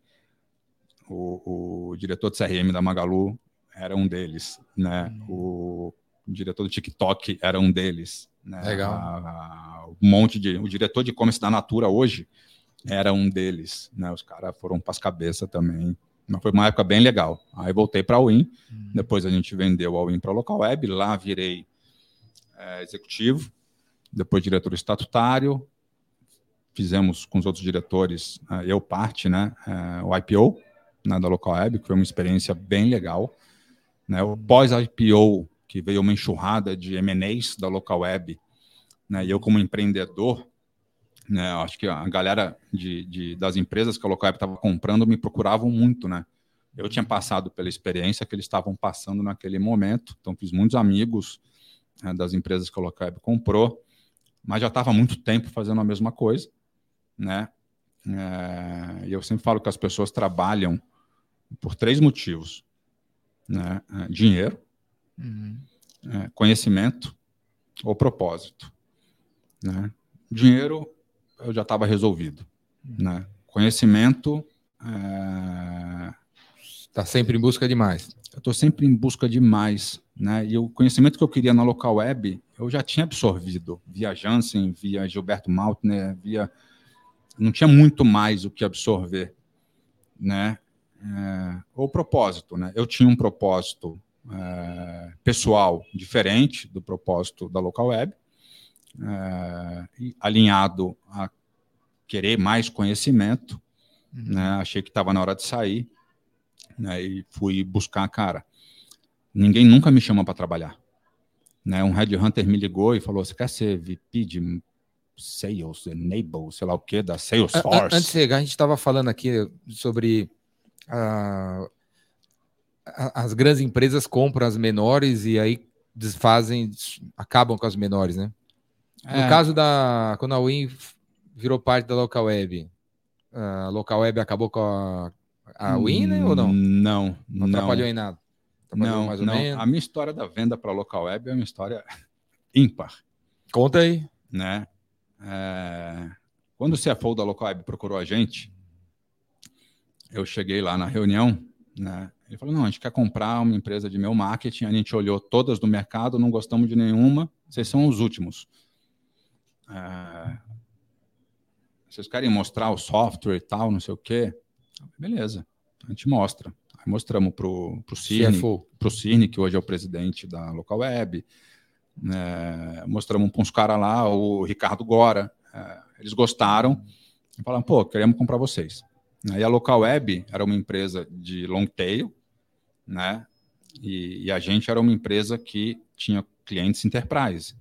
[SPEAKER 3] o, o, diretor de CRM da Magalu era um deles, né? O, o diretor do TikTok era um deles. Né?
[SPEAKER 1] Legal.
[SPEAKER 3] A, a, um monte de, o diretor de e-commerce da Natura hoje era um deles, né? Os caras foram para as cabeças também. Mas foi uma época bem legal. Aí voltei para a Win, uhum. depois a gente vendeu a Win para a Local Web, lá virei é, executivo, depois diretor estatutário, fizemos com os outros diretores, é, eu parte, né, é, o IPO né, da Local Web, que foi uma experiência bem legal. Né, o pós-IPO, que veio uma enxurrada de M&As da Local Web, né, e eu como empreendedor, né? Acho que a galera de, de das empresas que a Localweb estava comprando me procuravam muito, né? Eu tinha passado pela experiência que eles estavam passando naquele momento, então fiz muitos amigos né, das empresas que a Localweb comprou, mas já estava muito tempo fazendo a mesma coisa, né? É, e eu sempre falo que as pessoas trabalham por três motivos, né? É, dinheiro, uhum. é, conhecimento ou propósito, né? Dinheiro eu já estava resolvido. Né? Conhecimento, É,
[SPEAKER 1] Tá sempre em busca de mais.
[SPEAKER 3] eu estou sempre em busca de mais, né? E o conhecimento que eu queria na local web, eu já tinha absorvido via Jansen, via Gilberto Maltner, via não tinha muito mais o que absorver, né? É, o propósito, né? Eu tinha um propósito é, pessoal diferente do propósito da local web, é, alinhado a querer mais conhecimento, né? Achei que estava na hora de sair, né? E fui buscar, cara. Ninguém nunca me chama para trabalhar, né? Um headhunter me ligou e falou: "Você quer ser VP de Sales, Enable, sei lá o que, da
[SPEAKER 1] A- a-
[SPEAKER 3] Salesforce?"
[SPEAKER 1] Antes de chegar, a gente estava falando aqui sobre a- as grandes empresas compram as menores e aí desfazem, acabam com as menores, né? No
[SPEAKER 3] É.
[SPEAKER 1] caso da quando a Win virou parte da Local Web, a Local Web acabou com a, a Win, né, ou não?
[SPEAKER 3] Não,
[SPEAKER 1] Não,
[SPEAKER 3] não.
[SPEAKER 1] atrapalhou em nada. Atrapalhou
[SPEAKER 3] Não,
[SPEAKER 1] mais ou
[SPEAKER 3] não.
[SPEAKER 1] menos.
[SPEAKER 3] A minha história da venda para local web é uma história ímpar,
[SPEAKER 1] Conta aí.
[SPEAKER 3] né? É, Quando o CFO da local web procurou a gente, eu cheguei lá na reunião, né? Ele falou: "Não, a gente quer comprar uma empresa de meu marketing, a gente olhou todas do mercado, não gostamos de nenhuma, vocês são os últimos. É, Vocês querem mostrar o software e tal, não sei o quê? Beleza, a gente mostra. Aí mostramos pro pro para o Cirne, que hoje é o presidente da Local Web. né, mostramos para uns caras lá, o Ricardo Gora. é, eles gostaram e falaram, pô, queremos comprar vocês. Aí a Local Web era uma empresa de long tail, né? E, e a gente era uma empresa que tinha clientes enterprise,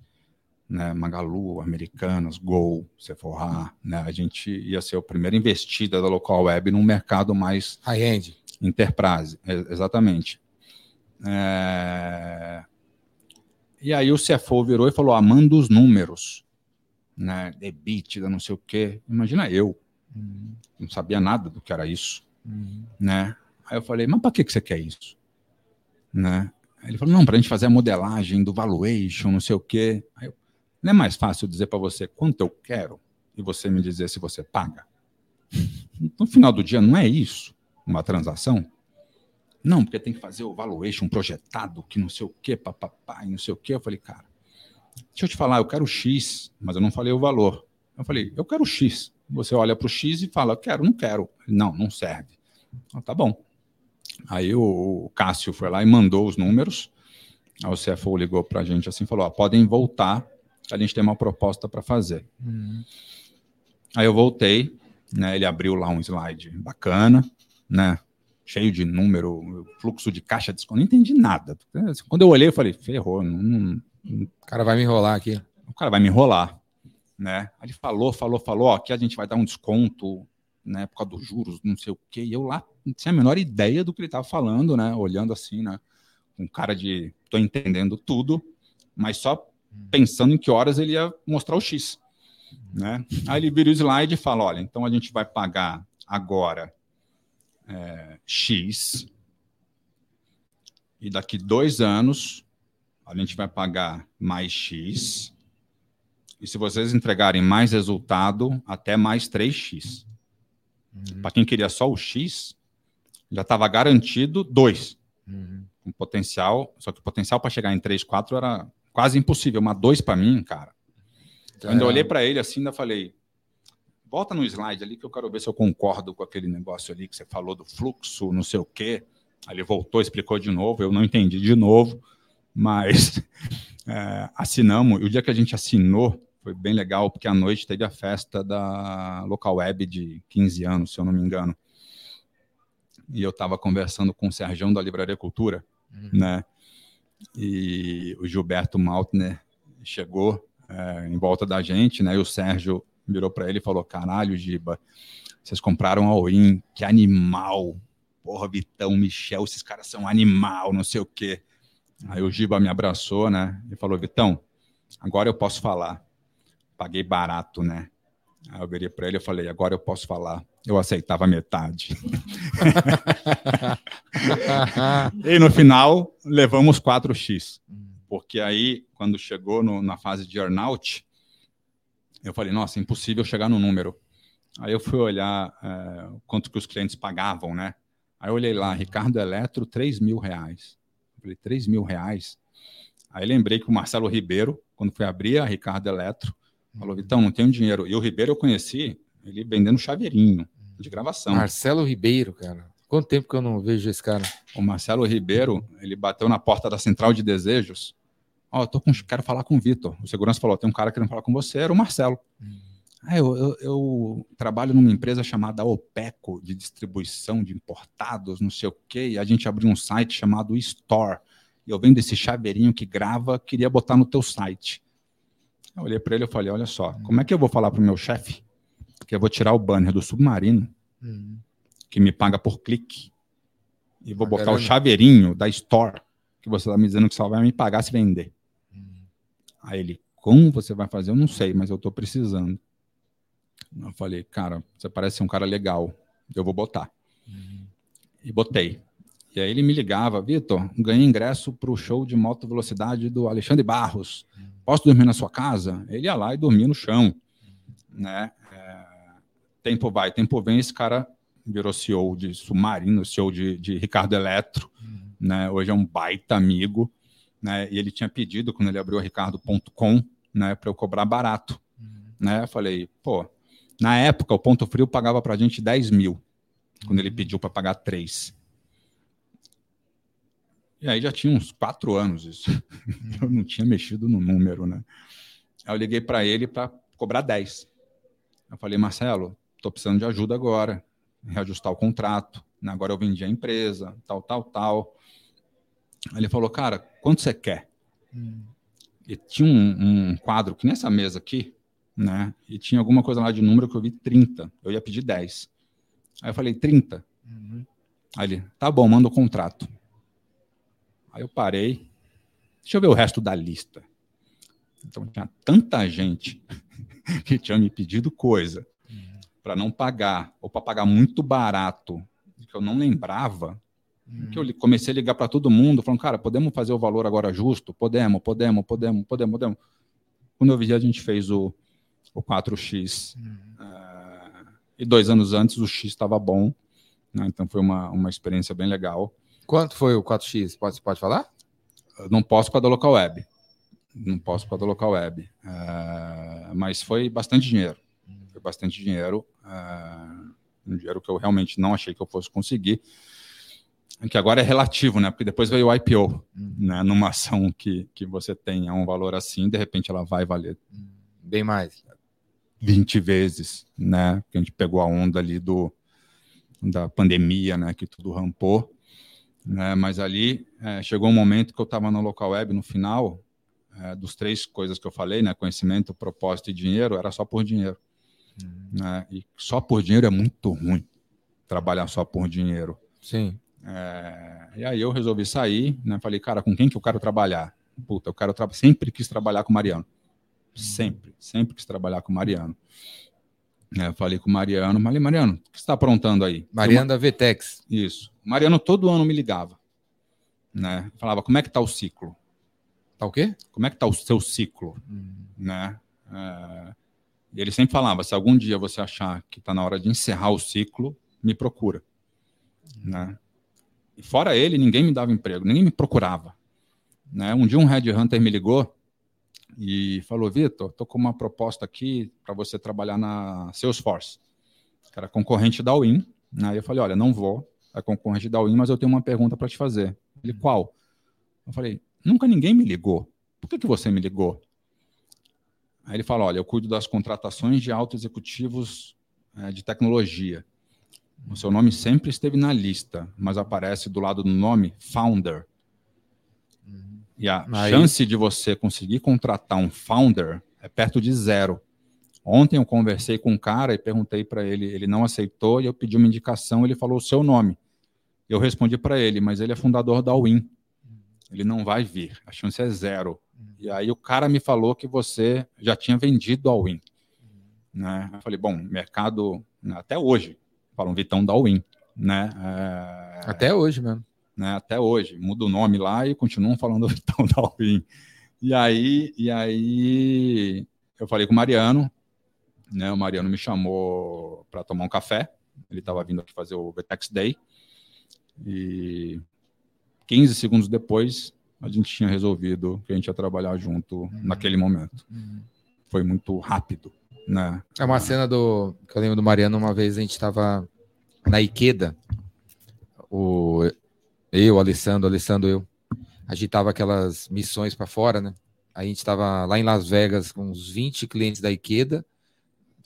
[SPEAKER 3] né? Magalu, Americanas, Gol, Sephora, né? A gente ia ser a primeira investida da Local Web num mercado mais
[SPEAKER 1] High-end.
[SPEAKER 3] Enterprise, e- exatamente. É, E aí o CFO virou e falou: ah, manda os números, né? EBITDA, não sei o quê. Imagina eu, não sabia nada do que era isso, né? Aí eu falei: mas para que, que você quer isso? Né? Ele falou: não, para a gente fazer a modelagem do valuation, não sei o quê. Aí eu, não é mais fácil dizer para você quanto eu quero e você me dizer se você paga? No final do dia, não é isso uma transação? Não, porque tem que fazer o valuation projetado, que não sei o quê, papapá, e não sei o quê. Eu falei, cara, deixa eu te falar, eu quero X, mas eu não falei o valor. Eu falei, eu quero X. Você olha para o X e fala, quero, não quero. Não, não serve. Ah, tá bom. Aí o, Cássio foi lá e mandou os números. Aí o CFO ligou para a gente assim falou, ó, podem voltar, a gente tem uma proposta para fazer. Aí eu voltei, né? Ele abriu lá um slide bacana, né? Cheio de número, fluxo de caixa, de desconto, não entendi nada. Quando eu olhei, eu falei, ferrou, não- não,
[SPEAKER 1] O cara vai me enrolar aqui.
[SPEAKER 3] o cara vai me enrolar, né? Aí ele falou, falou, falou, ó, aqui a gente vai dar um desconto, né, por causa dos juros, não sei o quê. E eu lá não tinha a menor ideia do que ele estava falando, né? Olhando assim, né? Com cara de, tô entendendo tudo, mas só pensando em que horas ele ia mostrar o X, né? Aí ele vira o slide e fala, olha, então a gente vai pagar agora é, X e daqui dois anos a gente vai pagar mais X. E se vocês entregarem mais resultado, até mais 3x. Para quem queria só o X, já estava garantido 2. Com potencial, só que o potencial para chegar em 3, 4 era quase impossível. Mas 2 para mim, cara. Eu ainda olhei para ele assim, ainda falei: volta no slide ali que eu quero ver se eu concordo com aquele negócio ali que você falou do fluxo, não sei o quê. Aí ele voltou, explicou de novo, eu não entendi de novo, mas é, assinamos. E o dia que a gente assinou foi bem legal, porque à noite teve a festa da Local Web de 15 anos, se eu não me engano. E eu estava conversando com o Serjão da Livraria Cultura, né? E o Gilberto Maltner chegou é, em volta da gente, né? E o Sérgio virou para ele e falou: Caralho, Giba, vocês compraram a All-in, que animal. Porra, Vitão, Michel, esses caras são animal, não sei o quê. Aí o Giba me abraçou, né? E falou: Vitão, agora eu posso falar. Paguei barato, né? Aí eu virei para ele e falei: agora eu posso falar. Eu aceitava metade. e no final, levamos 4x. Porque aí, quando chegou no, na fase de earnout, eu falei, nossa, impossível chegar no número. Aí eu fui olhar é, quanto que os clientes pagavam, né? Aí eu olhei lá, Ricardo Eletro, 3 mil reais. Eu falei, 3 mil reais? Aí lembrei que o Marcelo Ribeiro, quando foi abrir a Ricardo Eletro, falou, Vitão, não tenho dinheiro. E o Ribeiro eu conheci, ele vendendo chaveirinho de gravação.
[SPEAKER 1] Marcelo Ribeiro, cara. Quanto tempo que eu não vejo esse cara?
[SPEAKER 3] O Marcelo Ribeiro, ele bateu na porta da Central de Desejos. Ó, oh, tô com, quero falar com o Vitor. O segurança falou, tem um cara querendo falar com você, era o Marcelo. Hum. Ah, eu, eu, eu, trabalho numa empresa chamada OPECO, de distribuição de importados, não sei o quê, e a gente abriu um site chamado Store. E eu vendo esse chaveirinho que grava, queria botar no teu site. Eu olhei para ele e falei, olha só, como é que eu vou falar para o meu chefe que eu vou tirar o banner do Submarino, uhum. que me paga por clique, e vou ah, botar o chaveirinho da Store, que você está me dizendo que só vai me pagar se vender. Uhum. Aí ele, como você vai fazer? Eu não sei, mas eu estou precisando. Eu falei, cara, você parece ser um cara legal, eu vou botar. Uhum. E botei. E aí ele me ligava, Vitor, ganhei ingresso para o show de moto velocidade do Alexandre Barros. Uhum. Posso dormir na sua casa? Ele ia lá e dormia no chão. Né? Tempo vai, tempo vem, esse cara virou CEO de Submarino, CEO de, de Ricardo Eletro. Uhum. Né? Hoje é um baita amigo. Né? E ele tinha pedido, quando ele abriu o ricardo.com, né, para eu cobrar barato. Né? Eu falei, pô, na época, o Ponto Frio pagava para a gente 10 mil, quando ele pediu para pagar 3. E aí já tinha uns quatro anos isso. Eu não tinha mexido no número, né? Aí eu liguei para ele para cobrar 10. Eu falei, Marcelo, estou precisando de ajuda agora, reajustar o contrato. Né? Agora eu vendi a empresa, tal, tal, tal. Aí ele falou, cara, quanto você quer? Hum. E tinha um, um, quadro que nessa mesa aqui, né? E tinha alguma coisa lá de número que eu vi 30. Eu ia pedir 10. Aí eu falei, 30. Uhum. Aí ele, tá bom, manda o contrato. Aí eu parei. Deixa eu ver o resto da lista. Então tinha tanta gente que tinha me pedido coisa. Para não pagar, ou para pagar muito barato, que eu não lembrava, uhum. que eu comecei a ligar para todo mundo, falando, cara, podemos fazer o valor agora justo? Podemos, podemos, podemos, podemos, podemos. Quando eu vi, a gente fez o, o 4X. Uhum. Uh, e dois anos antes o X estava bom, né? então foi uma, uma experiência bem legal.
[SPEAKER 1] Quanto foi o 4X? Pode, pode falar?
[SPEAKER 3] Eu não posso para da local web. Não posso para da local web. Uh, mas foi bastante dinheiro. Foi bastante dinheiro. Uh, um dinheiro que eu realmente não achei que eu fosse conseguir. Que agora é relativo, né? Porque depois veio o IPO, uhum. né? Numa ação que, que você tenha um valor assim, de repente ela vai valer
[SPEAKER 1] bem mais.
[SPEAKER 3] 20 vezes, né? Que a gente pegou a onda ali do da pandemia, né? Que tudo rampou, né? Mas ali é, chegou um momento que eu estava no local web no final é, dos três coisas que eu falei, né? Conhecimento, propósito e dinheiro, era só por dinheiro, uhum. Né? E só por dinheiro é muito ruim trabalhar só por dinheiro.
[SPEAKER 1] Sim.
[SPEAKER 3] É, e aí eu resolvi sair, né? Falei, cara, com quem que eu quero trabalhar? Puta, eu quero tra sempre quis trabalhar com o Mariano. Sempre, sempre quis trabalhar com o Mariano. É, falei com o Mariano, falei, Mariano, o que você está aprontando aí?
[SPEAKER 1] Mariano da Vetex.
[SPEAKER 3] Isso. Mariano todo ano me ligava. Né? Falava, como é que está o ciclo?
[SPEAKER 1] Tá o quê?
[SPEAKER 3] Como é que está o seu ciclo? Hum. Né? É, ele sempre falava, se algum dia você achar que está na hora de encerrar o ciclo, me procura. Né? E fora ele, ninguém me dava emprego, ninguém me procurava. Né? Um dia um headhunter me ligou e falou: Vitor, estou com uma proposta aqui para você trabalhar na Salesforce, que era concorrente da Win. Aí eu falei: Olha, não vou, é concorrente da Win, mas eu tenho uma pergunta para te fazer. Ele: Qual? Eu falei: Nunca ninguém me ligou. Por que, que você me ligou? Aí ele falou: Olha, eu cuido das contratações de altos executivos é, de tecnologia. O seu nome sempre esteve na lista, mas aparece do lado do nome Founder. E a Aí... chance de você conseguir contratar um founder é perto de zero. Ontem eu conversei com um cara e perguntei para ele, ele não aceitou e eu pedi uma indicação, ele falou o seu nome. Eu respondi para ele, mas ele é fundador da Win. Ele não vai vir, a chance é zero. E aí o cara me falou que você já tinha vendido a Win. Né? Eu falei, bom, mercado né, até hoje falam Vitão da Win, né?
[SPEAKER 1] É... Até hoje mesmo
[SPEAKER 3] né, até hoje. Muda o nome lá e continuam falando Vitão Dalvin. E aí, e aí eu falei com o Mariano, Né, o Mariano me chamou para tomar um café. Ele estava vindo aqui fazer o VTEX Day. E 15 segundos depois, a gente tinha resolvido que a gente ia trabalhar junto uhum. naquele momento. Uhum. Foi muito rápido. Né?
[SPEAKER 1] É uma cena do. que eu lembro do Mariano, uma vez a gente estava na Ikeda. O, eu, Alessandro, Alessandro, eu. A gente tava aquelas missões para fora, né? A gente estava lá em Las Vegas com uns 20 clientes da Ikeda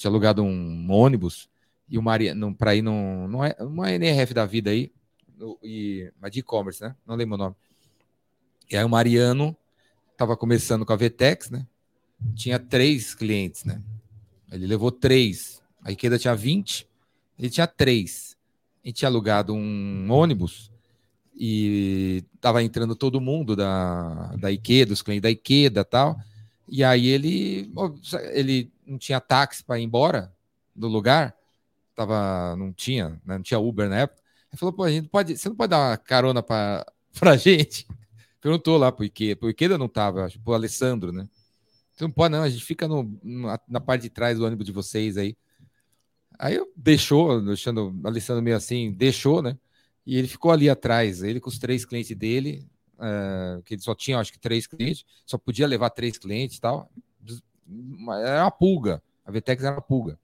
[SPEAKER 1] tinha alugado um ônibus e o Mariano para ir num, numa, é, uma NRF da vida aí, no, e, mas de e-commerce, né? Não lembro o nome. E aí o Mariano estava começando com a Vtex, né? Tinha três clientes, né? Ele levou três. A Ikeda tinha 20, ele tinha três. Gente tinha alugado um ônibus e tava entrando todo mundo da, da Ikeda, os clientes da Ikeda tal. E aí ele, ele não tinha táxi para ir embora do lugar, tava, não tinha, né, não tinha Uber na época. Ele falou, pô, a gente pode, você não pode dar uma carona para a gente? Perguntou lá pro Ikeda, pro Ikeda não tava, acho, pro Alessandro, né? Você não pode não, a gente fica no, na, na parte de trás do ônibus de vocês aí. Aí eu deixou, deixando o Alessandro meio assim, deixou, né? E ele ficou ali atrás, ele com os três clientes dele, uh, que ele só tinha, acho que, três clientes, só podia levar três clientes e tal. Era uma pulga. A Vtex era uma pulga.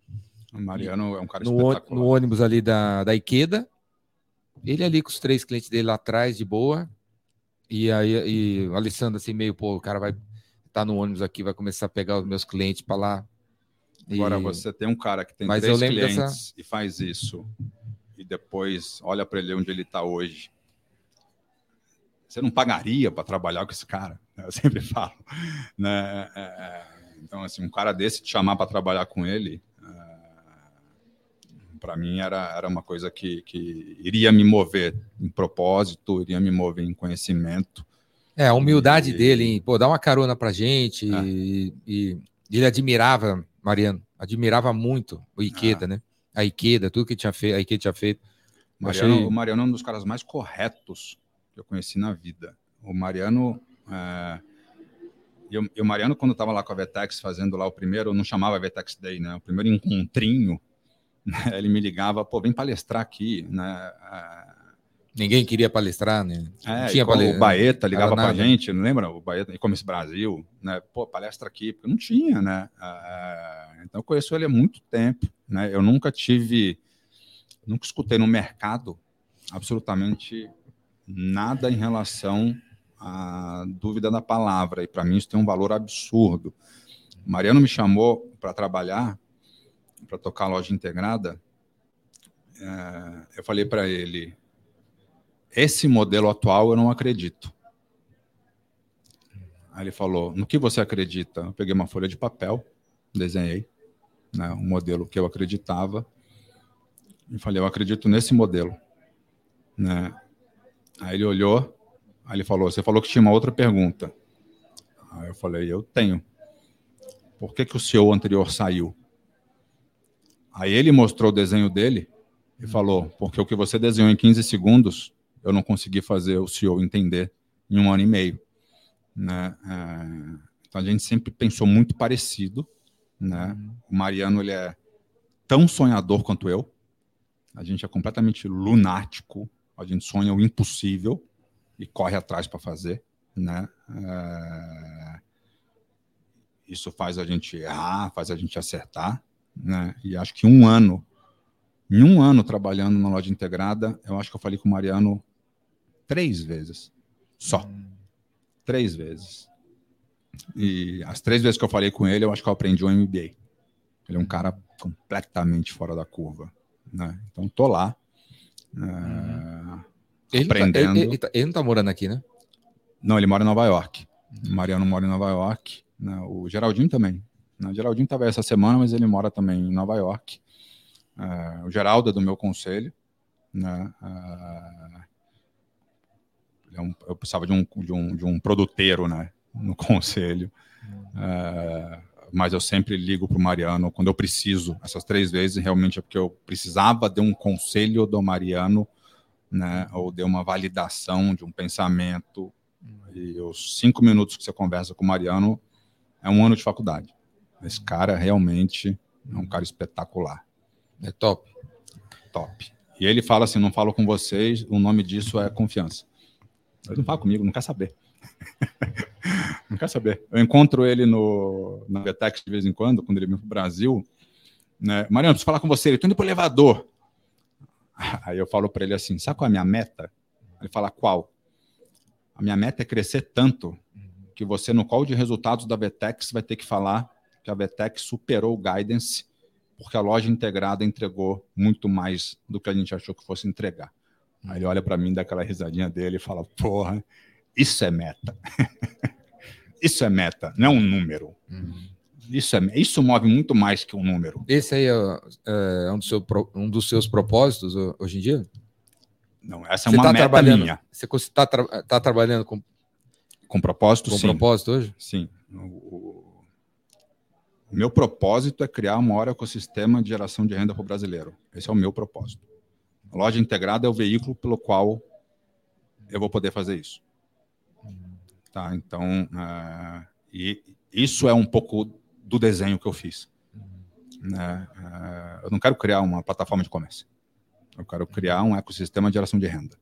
[SPEAKER 3] O Mariano é um cara
[SPEAKER 1] no, no ônibus ali da, da Ikeda, ele ali com os três clientes dele lá atrás, de boa. E aí e o Alessandro assim, meio, pô, o cara vai estar tá no ônibus aqui, vai começar a pegar os meus clientes para lá.
[SPEAKER 3] Agora, você tem um cara que tem Mas três clientes dessa... e faz isso, e depois olha para ele onde ele está hoje você não pagaria para trabalhar com esse cara? Eu sempre falo. Né? É, é, então, assim, um cara desse te chamar para trabalhar com ele, para mim era, era uma coisa que, que iria me mover em propósito, iria me mover em conhecimento.
[SPEAKER 1] É, a humildade e, dele, hein? Pô, dá uma carona para gente. É. E, e, ele admirava, Mariano, admirava muito o Ikeda, é. né? A Ikeda, tudo que tinha feito, a Ikeda tinha feito.
[SPEAKER 3] Mariano, achei... O Mariano é um dos caras mais corretos que eu conheci na vida. O Mariano. É, e, o, Mariano, quando estava lá com a Vetex fazendo lá o primeiro, não chamava Vetex Day, né? O primeiro encontrinho? ele me ligava, pô, vem palestrar aqui, né?
[SPEAKER 1] Ninguém queria palestrar, né?
[SPEAKER 3] É, tinha palestra, o Baeta ligava para a gente, não lembra? O Baeta, e-commerce Brasil, né? Pô, palestra aqui, porque não tinha, né? É, então eu conheço ele há muito tempo, né? Eu nunca tive, nunca escutei no mercado absolutamente nada em relação à dúvida da palavra, e para mim isso tem um valor absurdo. Mariano me chamou para trabalhar, para tocar a loja integrada. É, eu falei para ele: esse modelo atual eu não acredito. Aí ele falou: no que você acredita? Eu peguei uma folha de papel, desenhei né, um modelo que eu acreditava e falei: eu acredito nesse modelo. Né? Aí ele olhou, aí ele falou: Você falou que tinha uma outra pergunta. Aí eu falei: Eu tenho. Por que, que o CEO anterior saiu? Aí ele mostrou o desenho dele e falou: Porque o que você desenhou em 15 segundos, eu não consegui fazer o CEO entender em um ano e meio. Né? É, então a gente sempre pensou muito parecido. Né? O Mariano ele é tão sonhador quanto eu. A gente é completamente lunático a gente sonha o impossível e corre atrás para fazer, né? É... Isso faz a gente errar, faz a gente acertar, né? E acho que um ano, em um ano trabalhando na loja integrada, eu acho que eu falei com o Mariano três vezes, só, hum. três vezes. E as três vezes que eu falei com ele, eu acho que eu aprendi o MBA. Ele é um cara completamente fora da curva, né? Então tô lá
[SPEAKER 1] Uhum. Ele, aprendendo. Tá, ele, ele, tá, ele, não tá morando aqui, né?
[SPEAKER 3] Não, ele mora em Nova York. Mariano mora em Nova York. Né? O Geraldinho também. Né? O Geraldinho estava essa semana, mas ele mora também em Nova York. Uh, o Geraldo é do meu conselho. Né? Uh, um, eu precisava de um, de, um, de um produteiro né? no conselho. Uh, mas eu sempre ligo para o Mariano quando eu preciso. Essas três vezes realmente é porque eu precisava de um conselho do Mariano, né, ou de uma validação de um pensamento. E os cinco minutos que você conversa com o Mariano é um ano de faculdade. Esse cara realmente É um cara espetacular.
[SPEAKER 1] É top.
[SPEAKER 3] Top. E ele fala assim: não falo com vocês, o nome disso é confiança. Ele não fala comigo, não quer saber. não quer saber. Eu encontro ele no, na Vetex de vez em quando, quando ele vem para o Brasil. Né? Mariano, preciso falar com você. Ele tô indo para o elevador. Aí eu falo para ele assim: sabe qual é a minha meta? Ele fala: qual? A minha meta é crescer tanto que você, no call de resultados da Vetex, vai ter que falar que a Vetex superou o guidance porque a loja integrada entregou muito mais do que a gente achou que fosse entregar. Aí ele olha para mim, dá aquela risadinha dele e fala: Porra, isso é meta. isso é meta, não é um número. Uhum. Isso, é, isso move muito mais que um número.
[SPEAKER 1] Esse aí é, é um, dos seu, um, dos seus propósitos hoje em dia?
[SPEAKER 3] Não, essa é uma tá meta minha.
[SPEAKER 1] Você está tra tá trabalhando com,
[SPEAKER 3] com propósito,
[SPEAKER 1] com
[SPEAKER 3] sim.
[SPEAKER 1] propósito hoje?
[SPEAKER 3] Sim. O, o meu propósito é criar o maior ecossistema de geração de renda para o brasileiro. Esse é o meu propósito. A loja integrada é o veículo pelo qual eu vou poder fazer isso. Tá, então, uh, e isso é um pouco do desenho que eu fiz. Né? Uh, eu não quero criar uma plataforma de comércio. Eu quero criar um ecossistema de geração de renda.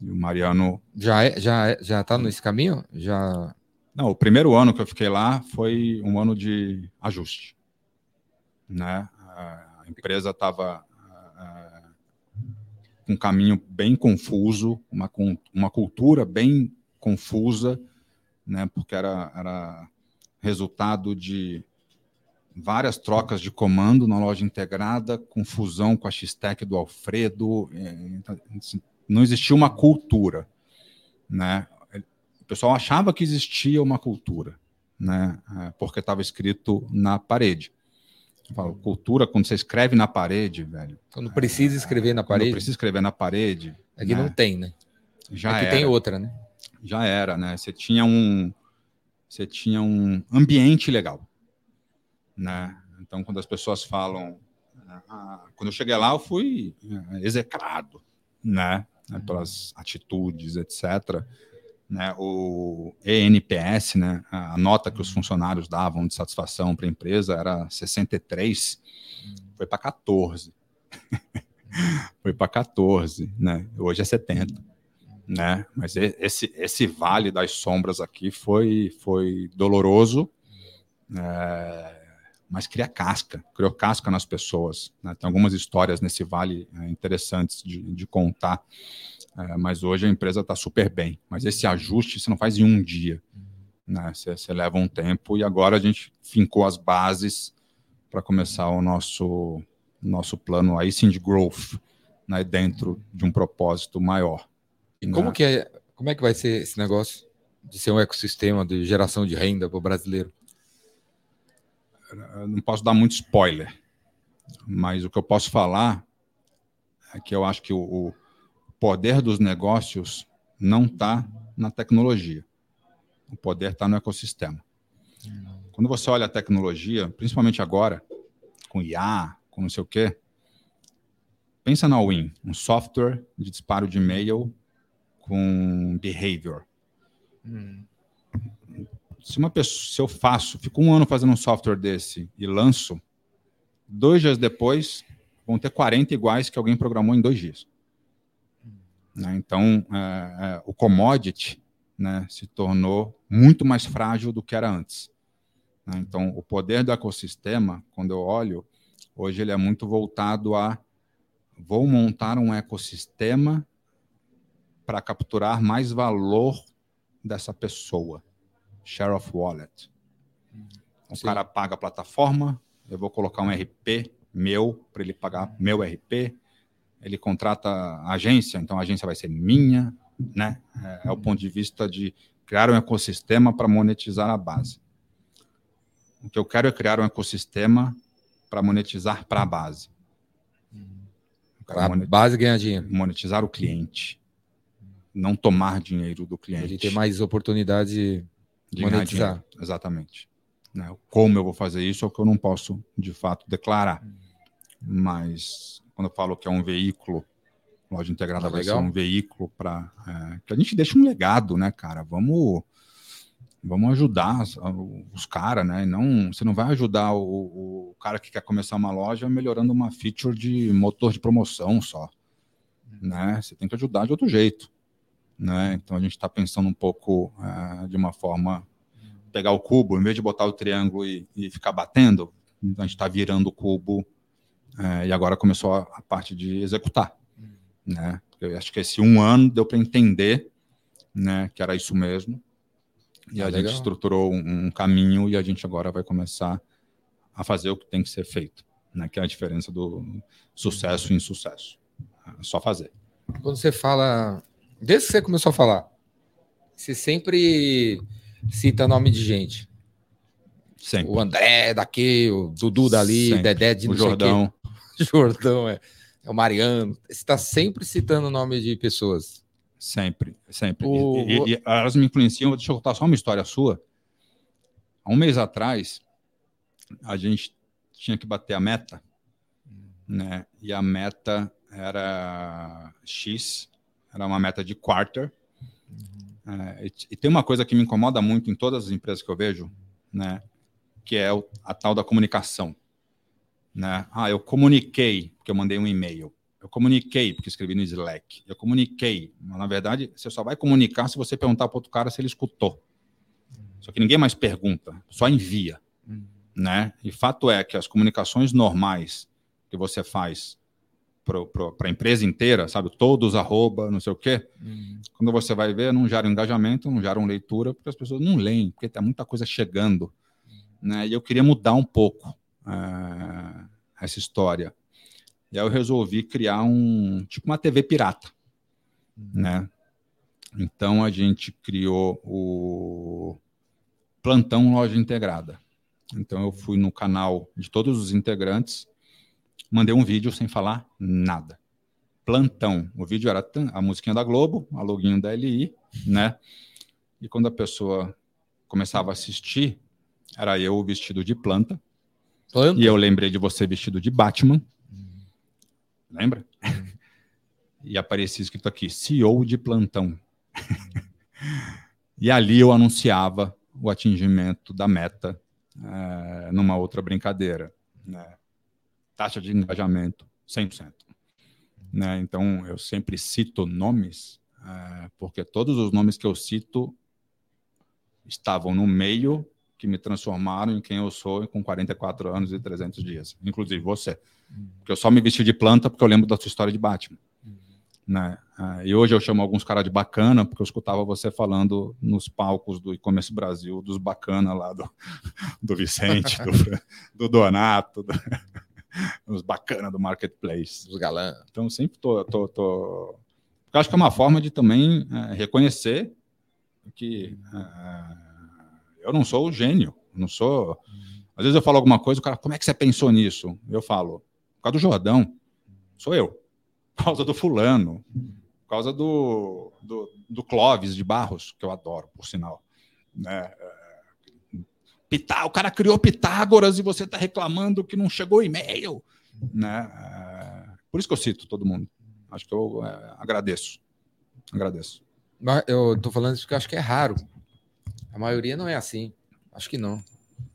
[SPEAKER 3] E o Mariano
[SPEAKER 1] já é, já é, já está nesse caminho? Já
[SPEAKER 3] não, o primeiro ano que eu fiquei lá foi um ano de ajuste. Né? A empresa estava com um caminho bem confuso, uma, uma cultura bem confusa, né? porque era, era resultado de várias trocas de comando na loja integrada, confusão com a X-Tech do Alfredo, então, assim, não existia uma cultura. Né? Pessoal achava que existia uma cultura, né? É, porque estava escrito na parede. Eu falo, cultura, quando você escreve na parede, velho.
[SPEAKER 1] Quando precisa escrever na parede. Quando
[SPEAKER 3] precisa escrever na parede.
[SPEAKER 1] É que né? não tem, né?
[SPEAKER 3] Já
[SPEAKER 1] é
[SPEAKER 3] que
[SPEAKER 1] tem outra, né?
[SPEAKER 3] Já era, né? Você tinha um, você tinha um ambiente legal, né? Então, quando as pessoas falam, ah, quando eu cheguei lá, eu fui é, execrado, né? Pelas atitudes, etc né, o ENPS, né, a nota que os uhum. funcionários davam de satisfação para a empresa era 63, uhum. foi para 14. foi para 14, né? Hoje é 70, né? Mas esse esse vale das sombras aqui foi foi doloroso, é, mas cria casca, criou casca nas pessoas. Né? Tem algumas histórias nesse vale é, interessantes de, de contar. É, mas hoje a empresa está super bem. Mas esse ajuste você não faz em um dia. Né? Você, você leva um tempo e agora a gente fincou as bases para começar o nosso, nosso plano aí sim de growth né? dentro de um propósito maior.
[SPEAKER 1] E né? como, que é, como é que vai ser esse negócio de ser um ecossistema de geração de renda para o brasileiro?
[SPEAKER 3] Eu não posso dar muito spoiler, mas o que eu posso falar é que eu acho que o, poder dos negócios não está na tecnologia. O poder está no ecossistema. Quando você olha a tecnologia, principalmente agora, com IA, com não sei o quê, pensa na Win, um software de disparo de e-mail com behavior. Hum. Se uma pessoa, se eu faço, fico um ano fazendo um software desse e lanço, dois dias depois vão ter 40 iguais que alguém programou em dois dias. Né? Então, é, é, o commodity né, se tornou muito mais frágil do que era antes. Né? Então, o poder do ecossistema, quando eu olho, hoje ele é muito voltado a vou montar um ecossistema para capturar mais valor dessa pessoa. Share of wallet. O Sim. cara paga a plataforma, eu vou colocar um RP meu para ele pagar meu RP, ele contrata a agência, então a agência vai ser minha, né? É, é o ponto de vista de criar um ecossistema para monetizar a base. O que eu quero é criar um ecossistema para monetizar para a base.
[SPEAKER 1] Para a base ganhar dinheiro.
[SPEAKER 3] Monetizar o cliente. Não tomar dinheiro do cliente.
[SPEAKER 1] Ele ter mais oportunidade de, de monetizar.
[SPEAKER 3] Exatamente. Né? Como eu vou fazer isso é o que eu não posso, de fato, declarar. Mas quando eu falo que é um veículo, loja integrada ah, vai legal. ser um veículo para é, que a gente deixe um legado, né, cara? Vamos vamos ajudar os, os caras, né? Não, você não vai ajudar o, o, cara que quer começar uma loja melhorando uma feature de motor de promoção só, né? Você tem que ajudar de outro jeito, né? Então a gente está pensando um pouco uh, de uma forma pegar o cubo, em vez de botar o triângulo e, e ficar batendo, a gente está virando o cubo uh, e agora começou a, a parte de executar, né? Eu acho que esse um ano deu para entender, né, que era isso mesmo e ah, a legal. gente estruturou um, um, caminho e a gente agora vai começar a fazer o que tem que ser feito, né? Que é a diferença do sucesso em sucesso. É só fazer.
[SPEAKER 1] Quando você fala, desde que você começou a falar, você sempre cita nome de gente.
[SPEAKER 3] Sempre.
[SPEAKER 1] O André daqui, o Dudu dali, sempre. Dedé de
[SPEAKER 3] o Jordão.
[SPEAKER 1] Jordão, é. é. O Mariano. Você está sempre citando o nome de pessoas.
[SPEAKER 3] Sempre, sempre. O... E, e, e, elas me influenciam. Deixa eu contar só uma história sua. Há um mês atrás, a gente tinha que bater a meta, né? E a meta era X, era uma meta de quarter. Uhum. É, e, e, tem uma coisa que me incomoda muito em todas as empresas que eu vejo, né? Que é o, a tal da comunicação. Né? Ah, eu comuniquei, porque eu mandei um e-mail. Eu comuniquei, porque escrevi no Slack. Eu comuniquei. Mas, na verdade, você só vai comunicar se você perguntar para outro cara se ele escutou. Só que ninguém mais pergunta, só envia. Né? E fato é que as comunicações normais que você faz para a empresa inteira, sabe? Todos, arroba, não sei o quê. Uhum. Quando você vai ver, não gera engajamento, não gera leitura, porque as pessoas não leem, porque tem muita coisa chegando. Né? E eu queria mudar um pouco essa história. E aí eu resolvi criar um tipo uma TV pirata, uhum. né? Então a gente criou o Plantão Loja Integrada. Então eu fui no canal de todos os integrantes, mandei um vídeo sem falar nada. Plantão. O vídeo era a musiquinha da Globo, a loginho da LI, né? E quando a pessoa começava a assistir, era eu vestido de planta. Planta. E eu lembrei de você vestido de Batman lembra? e aparecia escrito aqui, CEO de plantão. e ali eu anunciava o atingimento da meta é, numa outra brincadeira. Né? Taxa de engajamento, 100%. Né? Então, eu sempre cito nomes, é, porque todos os nomes que eu cito estavam no meio que me transformaram em quem eu sou com 44 anos e 300 dias, inclusive você. Porque eu só me vesti de planta porque eu lembro da sua história de Batman. Né? Uh, e hoje eu chamo alguns caras de bacana, porque eu escutava você falando nos palcos do e-commerce Brasil, dos bacana lá, do, do Vicente, do, do Donato, do, os bacana do marketplace.
[SPEAKER 1] Os galãs.
[SPEAKER 3] Então sempre tô, tô, tô... Eu acho que é uma forma de também uh, reconhecer que uh, eu não sou o gênio, não sou. Às vezes eu falo alguma coisa, o cara, como é que você pensou nisso? Eu falo, por causa do Jordão. Sou eu. Por causa do fulano. Por causa do, do, do Clóvis de Barros, que eu adoro, por sinal. Né? Pitá, o cara criou Pitágoras e você está reclamando que não chegou e-mail. Né? É, por isso que eu cito todo mundo. Acho que eu é, agradeço. Agradeço.
[SPEAKER 1] Eu estou falando isso porque eu acho que é raro. A maioria não é assim. Acho que não.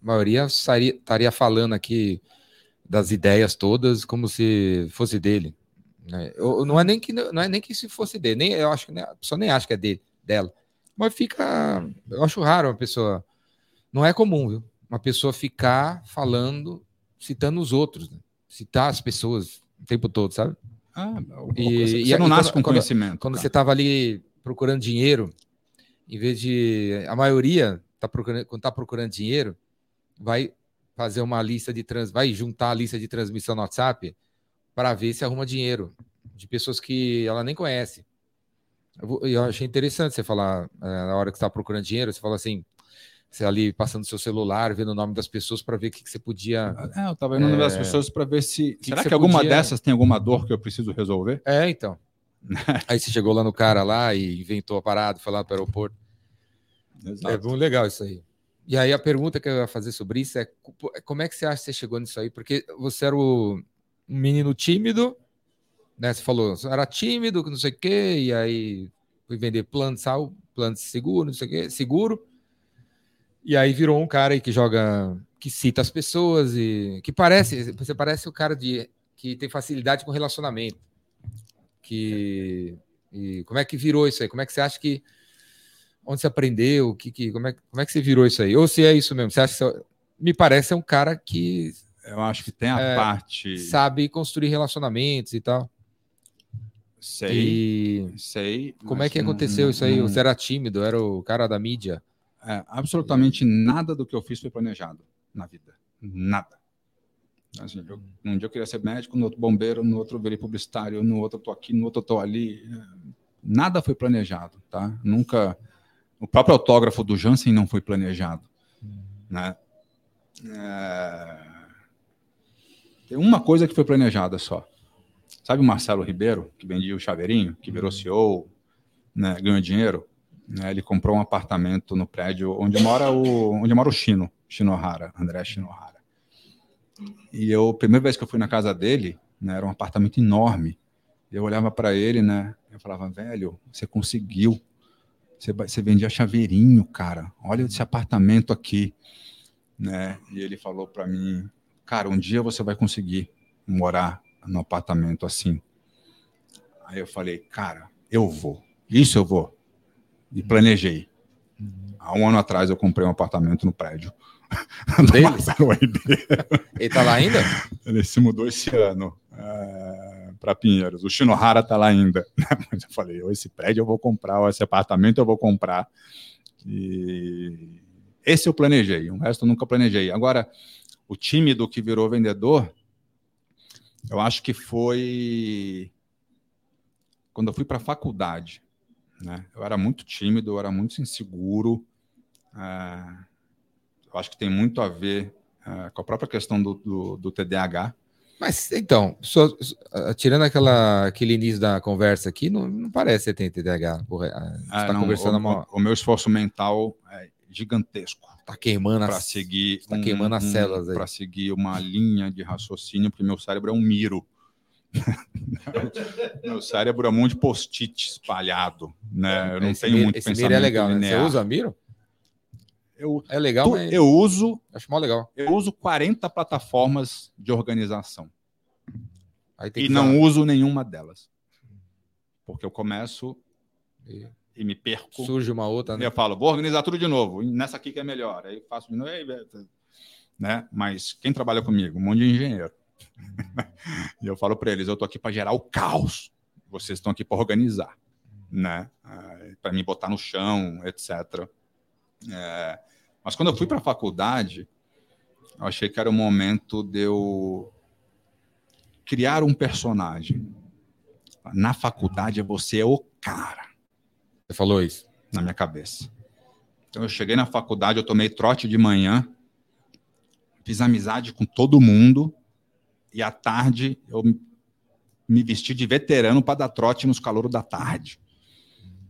[SPEAKER 1] A maioria estaria, falando aqui das ideias todas como se fosse dele. Né? Eu, não é nem que não é nem que se fosse dele, nem eu acho que a pessoa nem acha que é dele, dela. Mas fica, eu acho raro uma pessoa, não é comum, viu? Uma pessoa ficar falando, citando os outros, né? citar as pessoas o tempo todo, sabe?
[SPEAKER 3] Ah, e, você e, não nasce quando, com conhecimento.
[SPEAKER 1] Quando, quando você estava ali procurando dinheiro, em vez de a maioria tá procurando, quando está procurando dinheiro, vai fazer uma lista de trans, vai juntar a lista de transmissão no WhatsApp para ver se arruma dinheiro de pessoas que ela nem conhece. Eu, eu achei interessante você falar é, na hora que está procurando dinheiro, você fala assim, você ali passando seu celular, vendo o nome das pessoas para ver o que, que, você podia.
[SPEAKER 3] É, eu estava vendo é, o nome das é, pessoas para ver se. Que será que, que alguma podia... dessas tem alguma dor que eu preciso resolver?
[SPEAKER 1] É, então. Aí você chegou lá no cara lá e inventou a parada, foi lá para o aeroporto. Exato. É muito legal isso aí. E aí a pergunta que eu ia fazer sobre isso é como é que você acha que você chegou nisso aí? Porque você era o um menino tímido, né? Você falou, você era tímido, não sei o quê, e aí fui vender plano sal, plano seguro, não sei o quê, seguro. E aí virou um cara aí que joga, que cita as pessoas e que parece, você parece o cara de que tem facilidade com relacionamento. Que e como é que virou isso aí? Como é que você acha que onde você aprendeu? Que, que como é como é que você virou isso aí? Ou se é isso mesmo? Você acha que você, me parece é um cara que
[SPEAKER 3] Eu acho que tem a
[SPEAKER 1] É,
[SPEAKER 3] parte.
[SPEAKER 1] sabe construir relacionamentos e tal.
[SPEAKER 3] Sei,
[SPEAKER 1] E
[SPEAKER 3] sei.
[SPEAKER 1] como é que aconteceu
[SPEAKER 3] não-
[SPEAKER 1] isso aí?
[SPEAKER 3] não-
[SPEAKER 1] Você era tímido, era o cara da mídia.
[SPEAKER 3] É, absolutamente nada do que eu fiz foi planejado na vida. Nada. Assim, eu, um dia eu queria ser médico, no outro bombeiro, no outro virei publicitário, no outro tô aqui, no outro tô ali. Nada foi planejado, tá? Nunca. O próprio autógrafo do Jansen não foi planejado, né? É, Tem uma coisa que foi planejada só. Sabe o Marcelo Ribeiro, que vendia o chaveirinho, que virou CEO, né, ganhou dinheiro? né, ele comprou um apartamento no prédio onde mora o, onde mora o Chino, Shinohara, André Shinohara. E eu, a primeira vez que eu fui na casa dele, né, era um apartamento enorme. Eu olhava para ele, né, eu falava, velho, você conseguiu. Você, você vendia chaveirinho, cara. Olha esse apartamento aqui, né? E ele falou para mim, cara, um dia você vai conseguir morar num apartamento assim. Aí eu falei, cara, eu vou. Isso eu vou e planejei. Há um ano atrás eu comprei um apartamento no prédio. Do
[SPEAKER 1] Dele?
[SPEAKER 3] Marcelo.
[SPEAKER 1] Ele tá lá ainda?
[SPEAKER 3] Ele se mudou esse ano para Pinheiros. O Shinohara está lá ainda. Mas eu falei, ou esse prédio eu vou comprar, ou esse apartamento eu vou comprar. E esse eu planejei, o resto eu nunca planejei. Agora, o tímido que virou vendedor, eu acho que foi quando eu fui para a faculdade. Né? Eu era muito tímido, eu era muito inseguro. eu acho que tem muito a ver ah, com a própria questão do, do, do TDAH.
[SPEAKER 1] Mas então, só, só- tirando aquela, aquele início da conversa aqui, não, não parece que você tem TDAH. Porra, ah, Você
[SPEAKER 3] Ah,
[SPEAKER 1] tá
[SPEAKER 3] não,
[SPEAKER 1] conversando,
[SPEAKER 3] o,
[SPEAKER 1] uma,
[SPEAKER 3] o- meu esforço mental é gigantesco
[SPEAKER 1] tá queimando as,
[SPEAKER 3] seguir
[SPEAKER 1] tá queimando as células aí.
[SPEAKER 3] para seguir uma linha de raciocínio, porque meu cérebro é um miro. meu cérebro é um monte de post-it espalhado, né? Eu não
[SPEAKER 1] esse
[SPEAKER 3] tenho
[SPEAKER 1] Miro-
[SPEAKER 3] muito
[SPEAKER 1] esse
[SPEAKER 3] pensamento
[SPEAKER 1] Miro é legal, né? Você usa Miro?
[SPEAKER 3] Eu,
[SPEAKER 1] É legal,
[SPEAKER 3] tu-
[SPEAKER 1] mas
[SPEAKER 3] eu uso
[SPEAKER 1] acho mó legal.
[SPEAKER 3] eu uso 40 plataformas de organização e não
[SPEAKER 1] falar.
[SPEAKER 3] uso nenhuma delas. Porque eu começo
[SPEAKER 1] E
[SPEAKER 3] e me perco.
[SPEAKER 1] Surge uma outra, né?
[SPEAKER 3] eu falo, vou organizar tudo de novo. Nessa aqui que é melhor. Aí faço de novo. aí, Né? Mas quem trabalha comigo? Um monte de engenheiro. e eu falo para eles, eu tô aqui para gerar o caos. Vocês estão aqui para organizar, né? para me botar no chão, etc. É, mas quando eu fui para a faculdade, eu achei que era o momento de eu criar um personagem. Na faculdade você é o cara
[SPEAKER 1] Você falou isso.
[SPEAKER 3] na minha cabeça. Então eu cheguei na faculdade, eu tomei trote de manhã, fiz amizade com todo mundo e à tarde eu me vesti de veterano para dar trote nos calouros da tarde,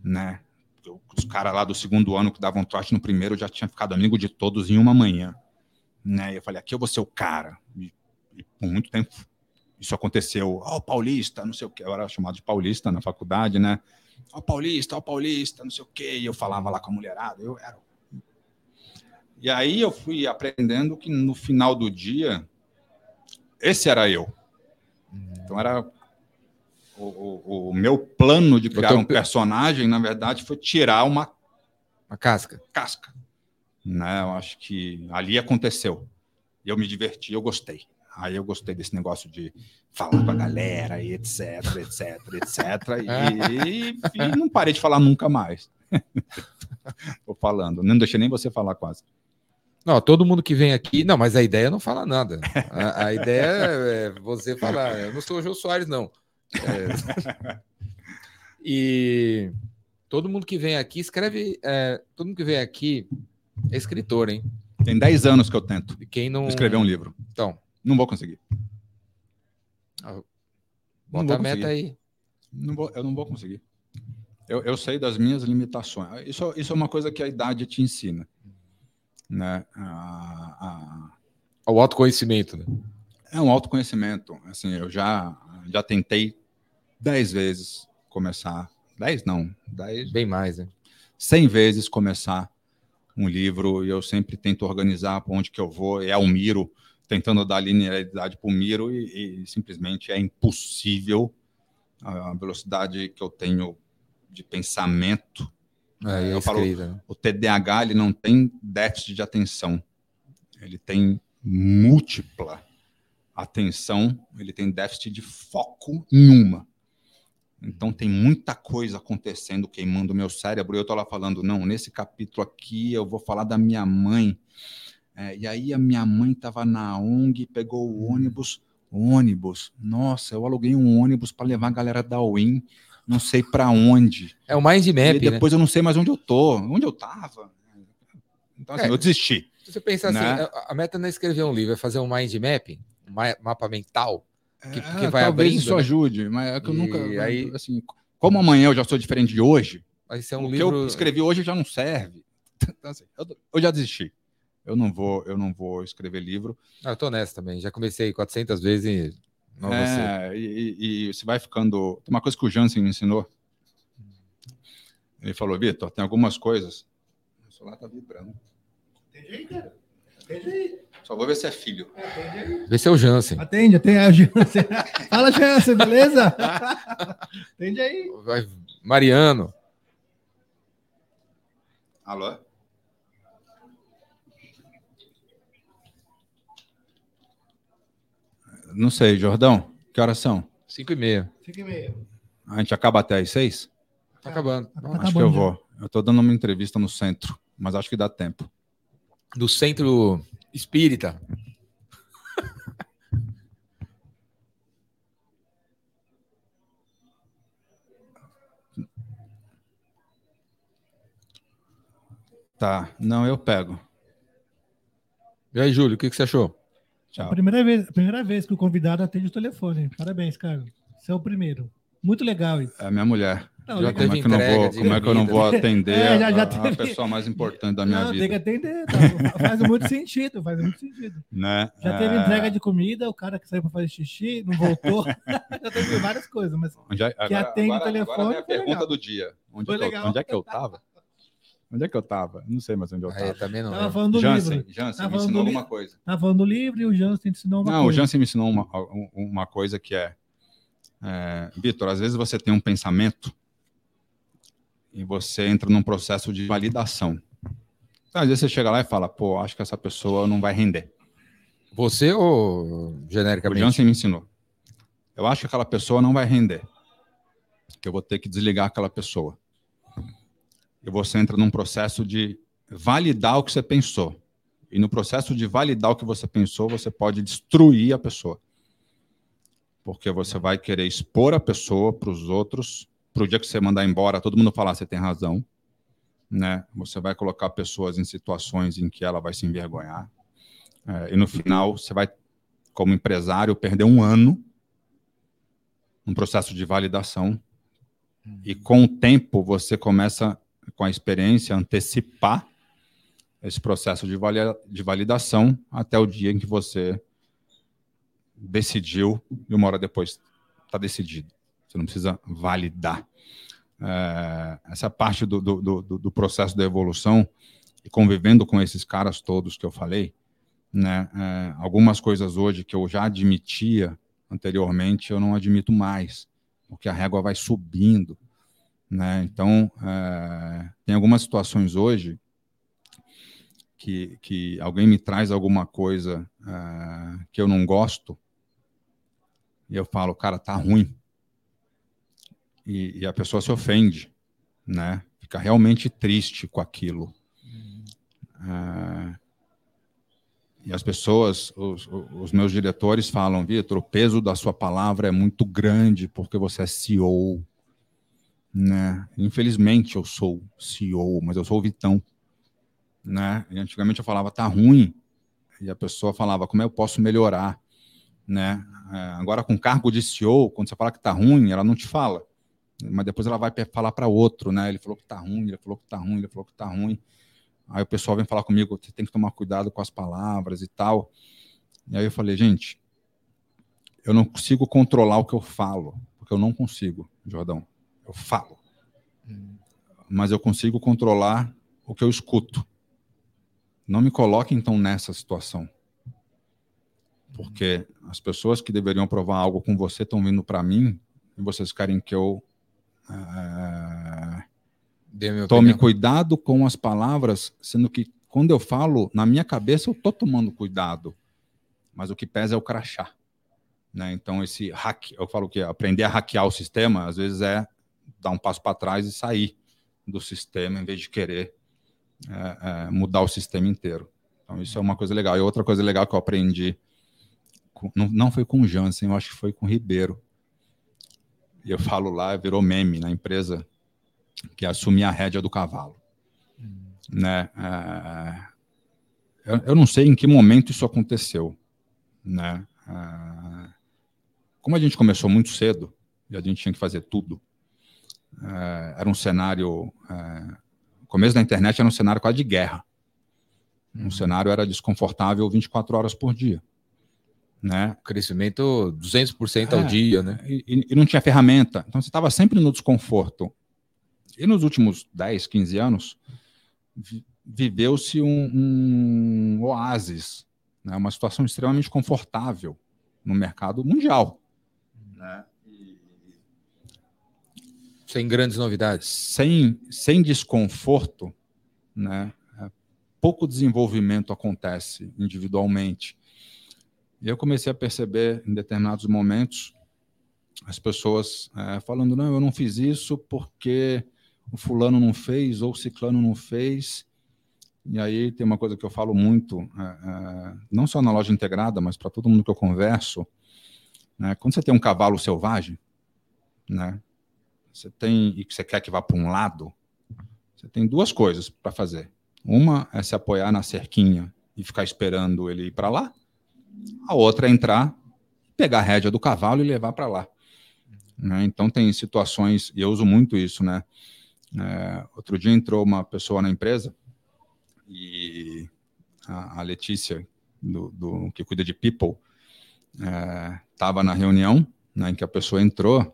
[SPEAKER 3] né? Eu- Os caras lá do segundo ano que davam trote no primeiro eu já tinha ficado amigo de todos em uma manhã, né? E eu falei, aqui eu vou ser o cara. E, e por muito tempo isso aconteceu. Ó, o paulista, não sei o que. Eu era chamado de paulista na faculdade, né? Ó, o paulista, ó, o paulista, não sei o quê. E eu falava lá com a mulherada. Eu era. E aí eu fui aprendendo que no final do dia, esse era eu. Então era. O, o- o meu plano de criar um
[SPEAKER 1] pe-
[SPEAKER 3] personagem, na verdade, foi tirar uma
[SPEAKER 1] Uma casca.
[SPEAKER 3] casca. Né? Eu acho que ali aconteceu. Eu me diverti, eu gostei. Aí eu gostei desse negócio de falar com a galera e etc, etc, etc. E, e não parei de falar nunca mais. Tô falando. Não deixei nem você falar quase.
[SPEAKER 1] Não, todo mundo que vem aqui. Não, mas a ideia não fala nada. A, a ideia é você falar. Eu não sou o Jô Soares, não. É. E todo mundo que vem aqui escreve. é, todo mundo que vem aqui é escritor, hein?
[SPEAKER 3] Tem 10 anos que eu tento
[SPEAKER 1] E Quem não.
[SPEAKER 3] escrever um livro.
[SPEAKER 1] Então,
[SPEAKER 3] Não vou conseguir.
[SPEAKER 1] bota
[SPEAKER 3] vou
[SPEAKER 1] a meta
[SPEAKER 3] conseguir.
[SPEAKER 1] aí.
[SPEAKER 3] Não vou- eu não vou conseguir. Eu, eu sei das minhas limitações. Isso, isso é uma coisa que a idade te ensina. Né? A- a-
[SPEAKER 1] O autoconhecimento, né?
[SPEAKER 3] É um autoconhecimento. Assim, eu já, já tentei dez vezes começar. Dez não, dez,
[SPEAKER 1] Bem mais, né?
[SPEAKER 3] cem vezes começar um livro e eu sempre tento organizar para onde que eu vou. É o Miro, tentando dar linearidade para o Miro e, e, simplesmente é impossível a velocidade que eu tenho de pensamento.
[SPEAKER 1] É, eu falo, né?
[SPEAKER 3] o TDAH ele não tem déficit de atenção, ele tem múltipla atenção, ele tem déficit de foco em uma. Então tem muita coisa acontecendo queimando o meu cérebro. E eu estou lá falando, não, nesse capítulo aqui eu vou falar da minha mãe. É, e aí a minha mãe estava na ONG, pegou o ônibus. Ônibus, nossa, eu aluguei um ônibus para levar a galera da UIN, não sei para onde.
[SPEAKER 1] É o mind map. E
[SPEAKER 3] né? depois
[SPEAKER 1] né?
[SPEAKER 3] eu não sei mais onde eu tô, onde eu estava. Então assim, é, eu desisti.
[SPEAKER 1] Se você pensar né? assim, a meta não é escrever um livro, é fazer um mind map, um mapa mental
[SPEAKER 3] que, que é, vai talvez abrindo, isso né? ajude, mas é que eu e nunca. Aí, assim, como amanhã eu já sou diferente de hoje,
[SPEAKER 1] vai ser um
[SPEAKER 3] o
[SPEAKER 1] livro...
[SPEAKER 3] que eu escrevi hoje já não serve. Então, assim, eu, eu, já desisti. Eu não vou, eu não vou escrever livro.
[SPEAKER 1] Ah, eu tô nessa também. Já comecei 400 vezes.
[SPEAKER 3] Não é, e, e, e você vai ficando. Tem uma coisa que o Jansen me ensinou. Ele falou, Vitor, tem algumas coisas. O celular tá vibrando. Tem jeito, cara. Tem jeito. Só vou ver se é filho.
[SPEAKER 1] Vê se é o Jansen.
[SPEAKER 2] Atende, atende é o Jansen. Fala, Jansen, beleza? Atende aí.
[SPEAKER 1] Mariano.
[SPEAKER 3] Alô? Não sei, Jordão. Que horas são?
[SPEAKER 1] Cinco e meia.
[SPEAKER 2] Cinco e meia.
[SPEAKER 3] A gente acaba até às seis?
[SPEAKER 1] Tá acabando. Tá
[SPEAKER 3] acho acabando, que eu vou. Eu estou dando uma entrevista no centro, mas acho que dá tempo.
[SPEAKER 1] Do centro espírita.
[SPEAKER 3] Tá, não, eu pego.
[SPEAKER 1] E aí, Júlio, o que, que você achou?
[SPEAKER 2] Tchau. primeira vez, primeira vez que o convidado atende o telefone. Parabéns, Carlos. Você é o primeiro. Muito legal isso.
[SPEAKER 3] É minha mulher. Não, já como, é que, não vou, como é que eu não vou atender é, já, já a, teve... a, pessoa mais importante da minha não, vida?
[SPEAKER 2] Tem que atender, tá? faz muito sentido, faz muito sentido.
[SPEAKER 3] Né?
[SPEAKER 2] Já teve é... entrega de comida, o cara que saiu para fazer xixi, não voltou. já teve várias coisas, mas
[SPEAKER 3] onde é, agora,
[SPEAKER 2] que atende
[SPEAKER 3] agora,
[SPEAKER 2] o telefone. Agora
[SPEAKER 3] é a pergunta legal. do dia. Onde, é eu, onde é que eu tava? Onde é que eu tava? Não sei mais onde eu tava.
[SPEAKER 1] É, também não.
[SPEAKER 2] Tava falando do
[SPEAKER 3] Jansen,
[SPEAKER 2] livro.
[SPEAKER 3] Jansen tava me ensinou alguma coisa.
[SPEAKER 2] Tava falando do livro e o Jansen ensinou uma
[SPEAKER 3] não,
[SPEAKER 2] coisa. Não,
[SPEAKER 3] o Jansen me ensinou uma, uma coisa que é, é Vitor, às vezes você tem um pensamento e você entra num processo de validação. Então, às vezes você chega lá e fala, pô, acho que essa pessoa não vai render.
[SPEAKER 1] Você ou genericamente?
[SPEAKER 3] O Jansen me ensinou. Eu acho que aquela pessoa não vai render. Que eu vou ter que desligar aquela pessoa. E você entra num processo de validar o que você pensou. E no processo de validar o que você pensou, você pode destruir a pessoa. Porque você vai querer expor a pessoa para os outros para o dia que você mandar embora, todo mundo falar, você tem razão. Né? Você vai colocar pessoas em situações em que ela vai se envergonhar. É, e no final, você vai, como empresário, perder um ano um processo de validação. E com o tempo, você começa, com a experiência, a antecipar esse processo de, de validação até o dia em que você decidiu e uma hora depois está decidido. Você não precisa validar. É, essa parte do, do, do, do, processo da evolução e convivendo com esses caras todos que eu falei, né, é, algumas coisas hoje que eu já admitia anteriormente, eu não admito mais, porque a régua vai subindo. Né? Então, é, tem algumas situações hoje que, que alguém me traz alguma coisa é, que eu não gosto, e eu falo, cara, tá ruim e, e, a pessoa se ofende, né? Fica realmente triste com aquilo. Ah, e as pessoas, os, os, meus diretores falam, Vitor, o peso da sua palavra é muito grande porque você é CEO. Né? Infelizmente eu sou CEO, mas eu sou o Vitão. Né? E antigamente eu falava, tá ruim. E a pessoa falava, como eu posso melhorar? Né? É, agora com cargo de CEO, quando você fala que tá ruim, ela não te fala mas depois ela vai falar para outro, né? Ele falou que tá ruim, ele falou que tá ruim, ele falou que tá ruim. Aí o pessoal vem falar comigo, você tem que tomar cuidado com as palavras e tal. E aí eu falei, gente, eu não consigo controlar o que eu falo, porque eu não consigo, Jordão. Eu falo. Mas eu consigo controlar o que eu escuto. não me coloque então nessa situação. Porque as pessoas que deveriam aprovar algo com você estão vindo para mim e vocês querem que eu é, tome opinião. cuidado com as palavras, sendo que quando eu falo, na minha cabeça eu estou tomando cuidado, mas o que pesa é o crachá. Né? Então, esse hack, eu falo que aprender a hackear o sistema, às vezes é dar um passo para trás e sair do sistema, em vez de querer é, é, mudar o sistema inteiro. Então, isso é uma coisa legal. E outra coisa legal que eu aprendi, com, não, não foi com o Jansen, eu acho que foi com o Ribeiro. E eu falo lá, virou meme na empresa, que é assumir a rédea do cavalo. Hum. Né? É, eu, eu, não sei em que momento isso aconteceu. Né? É, como a gente começou muito cedo, e a gente tinha que fazer tudo, é, era um cenário. É, o começo da internet era um cenário quase de guerra. Um uhum. cenário era desconfortável 24 horas por dia. Né?
[SPEAKER 1] Crescimento 200% ao é, dia, né?
[SPEAKER 3] E, e, não tinha ferramenta. Então você estava sempre no desconforto. E nos últimos 10, 15 anos, viveu-se um, um, oásis, né? uma situação extremamente confortável no mercado mundial. Né?
[SPEAKER 1] Sem grandes novidades.
[SPEAKER 3] Sem, sem desconforto, né? É, pouco desenvolvimento acontece individualmente. E eu comecei a perceber em determinados momentos as pessoas é, falando: não, eu não fiz isso porque o fulano não fez ou o ciclano não fez. E aí tem uma coisa que eu falo muito, é, é, não só na loja integrada, mas para todo mundo que eu converso. Né, quando você tem um cavalo selvagem, né, você tem e que você quer que vá para um lado, você tem duas coisas para fazer. Uma é se apoiar na cerquinha e ficar esperando ele ir para lá. A outra é entrar, pegar a rédea do cavalo e levar para lá. Né? Então tem situações, e eu uso muito isso, né? É, outro dia entrou uma pessoa na empresa e a, a Letícia, do, do, que cuida de People, estava é, na reunião né, em que a pessoa entrou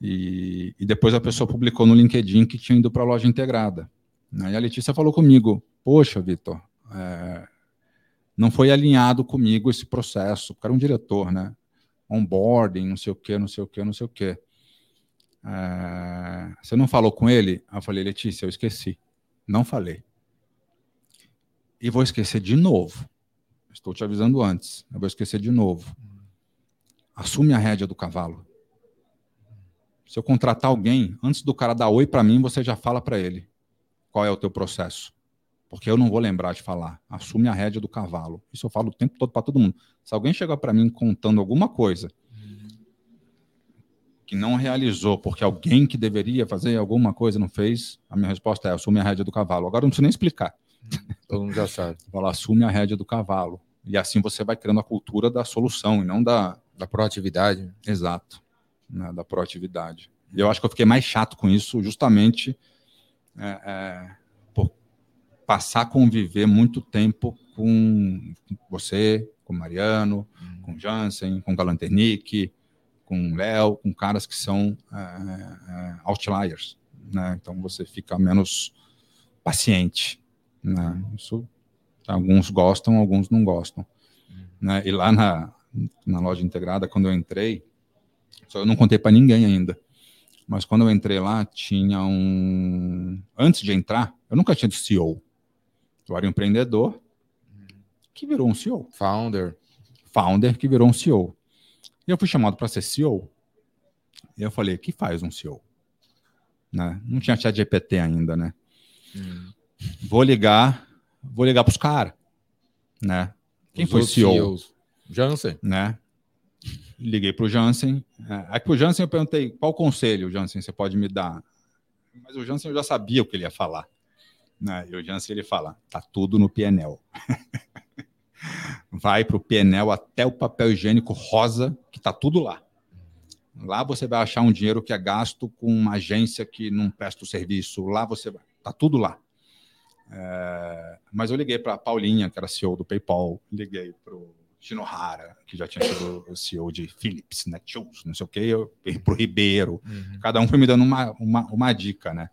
[SPEAKER 3] e, e, depois a pessoa publicou no LinkedIn que tinha ido para a loja integrada. Né, e a Letícia falou comigo: Poxa, Vitor, é, não foi alinhado comigo esse processo, porque era um diretor, né? Onboarding, não sei o quê, não sei o quê, não sei o quê. É, você não falou com ele? Eu falei, Letícia, eu esqueci. Não falei. E vou esquecer de novo. Estou te avisando antes. Eu vou esquecer de novo. Assume a rédea do cavalo. Se eu contratar alguém, antes do cara dar oi para mim, você já fala para ele qual é o teu processo. Porque eu não vou lembrar de falar. Assume a rédea do cavalo. Isso eu falo o tempo todo para todo mundo. Se alguém chegar para mim contando alguma coisa que não realizou porque alguém que deveria fazer alguma coisa não fez, a minha resposta é: assume a rédea do cavalo. Agora não preciso nem explicar.
[SPEAKER 1] Todo mundo já sabe.
[SPEAKER 3] Fala, assume a rédea do cavalo. E assim você vai criando a cultura da solução e não da.
[SPEAKER 1] Da proatividade.
[SPEAKER 3] Exato. Né, da proatividade. E eu acho que eu fiquei mais chato com isso, justamente é, é, passar a conviver muito tempo com você, com Mariano, hum. com Jansen, com Galanternick, com Léo, com caras que são é, é, outliers, né? Então você fica menos paciente, né? Isso alguns gostam, alguns não gostam, né? E lá na, na loja integrada, quando eu entrei, só eu não contei para ninguém ainda, mas quando eu entrei lá tinha um, antes de entrar, eu nunca tinha de CEO, eu era um empreendedor que virou um CEO,
[SPEAKER 1] founder,
[SPEAKER 3] founder que virou um CEO. E eu fui chamado para ser CEO. E eu falei, o que faz um CEO? Né? Não tinha chat GPT ainda, né? Hum. Vou ligar, vou ligar para os caras, né? Quem Os foi CEO? CEOs.
[SPEAKER 1] Jansen.
[SPEAKER 3] Né? Liguei para o Jansen. É, aí para o Jansen eu perguntei, qual conselho, Jansen, você pode me dar? Mas o Jansen eu já sabia o que ele ia falar. Né? E o Jansen ele fala, tá tudo no PNL. vai para o PNL até o papel higiênico rosa, que está tudo lá. Lá você vai achar um dinheiro que é gasto com uma agência que não presta o serviço. Lá você vai. Está tudo lá. É, mas eu liguei para a Paulinha, que era CEO do PayPal, liguei para o Shinohara, que já tinha sido CEO de Philips, Netshoes, não sei o quê, para o Ribeiro. Uhum. Cada um foi me dando uma, uma, uma dica, né?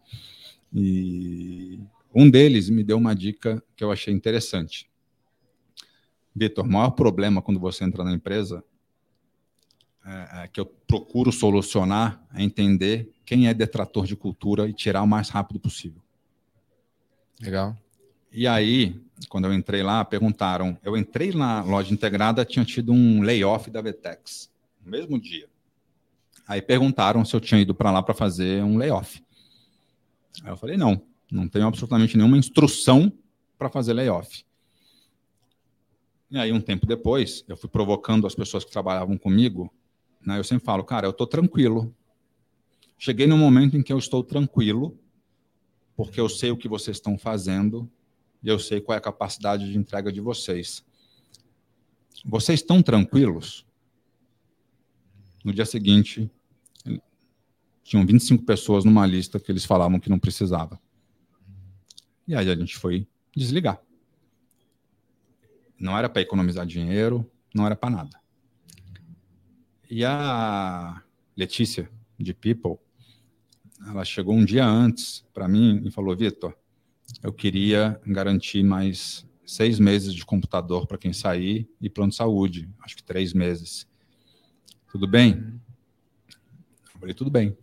[SPEAKER 3] E Um deles me deu uma dica que eu achei interessante. Vitor, o maior problema quando você entra na empresa é, é, que eu procuro solucionar é entender quem é detrator de cultura e tirar o mais rápido possível.
[SPEAKER 1] Legal.
[SPEAKER 3] E aí, quando eu entrei lá, perguntaram. Eu entrei na loja integrada, tinha tido um layoff da Vetex, no mesmo dia. Aí perguntaram se eu tinha ido para lá para fazer um layoff. Aí eu falei: não, não tenho absolutamente nenhuma instrução para fazer layoff. E aí, um tempo depois, eu fui provocando as pessoas que trabalhavam comigo. Né, eu sempre falo, cara, eu estou tranquilo. Cheguei no momento em que eu estou tranquilo, porque eu sei o que vocês estão fazendo e eu sei qual é a capacidade de entrega de vocês. Vocês estão tranquilos? No dia seguinte, tinham 25 pessoas numa lista que eles falavam que não precisava. E aí a gente foi desligar. Não era para economizar dinheiro, não era para nada. E a Letícia, de People, ela chegou um dia antes para mim e falou: Vitor, eu queria garantir mais seis meses de computador para quem sair e plano de saúde, acho que três meses. Tudo bem? Eu falei: tudo bem.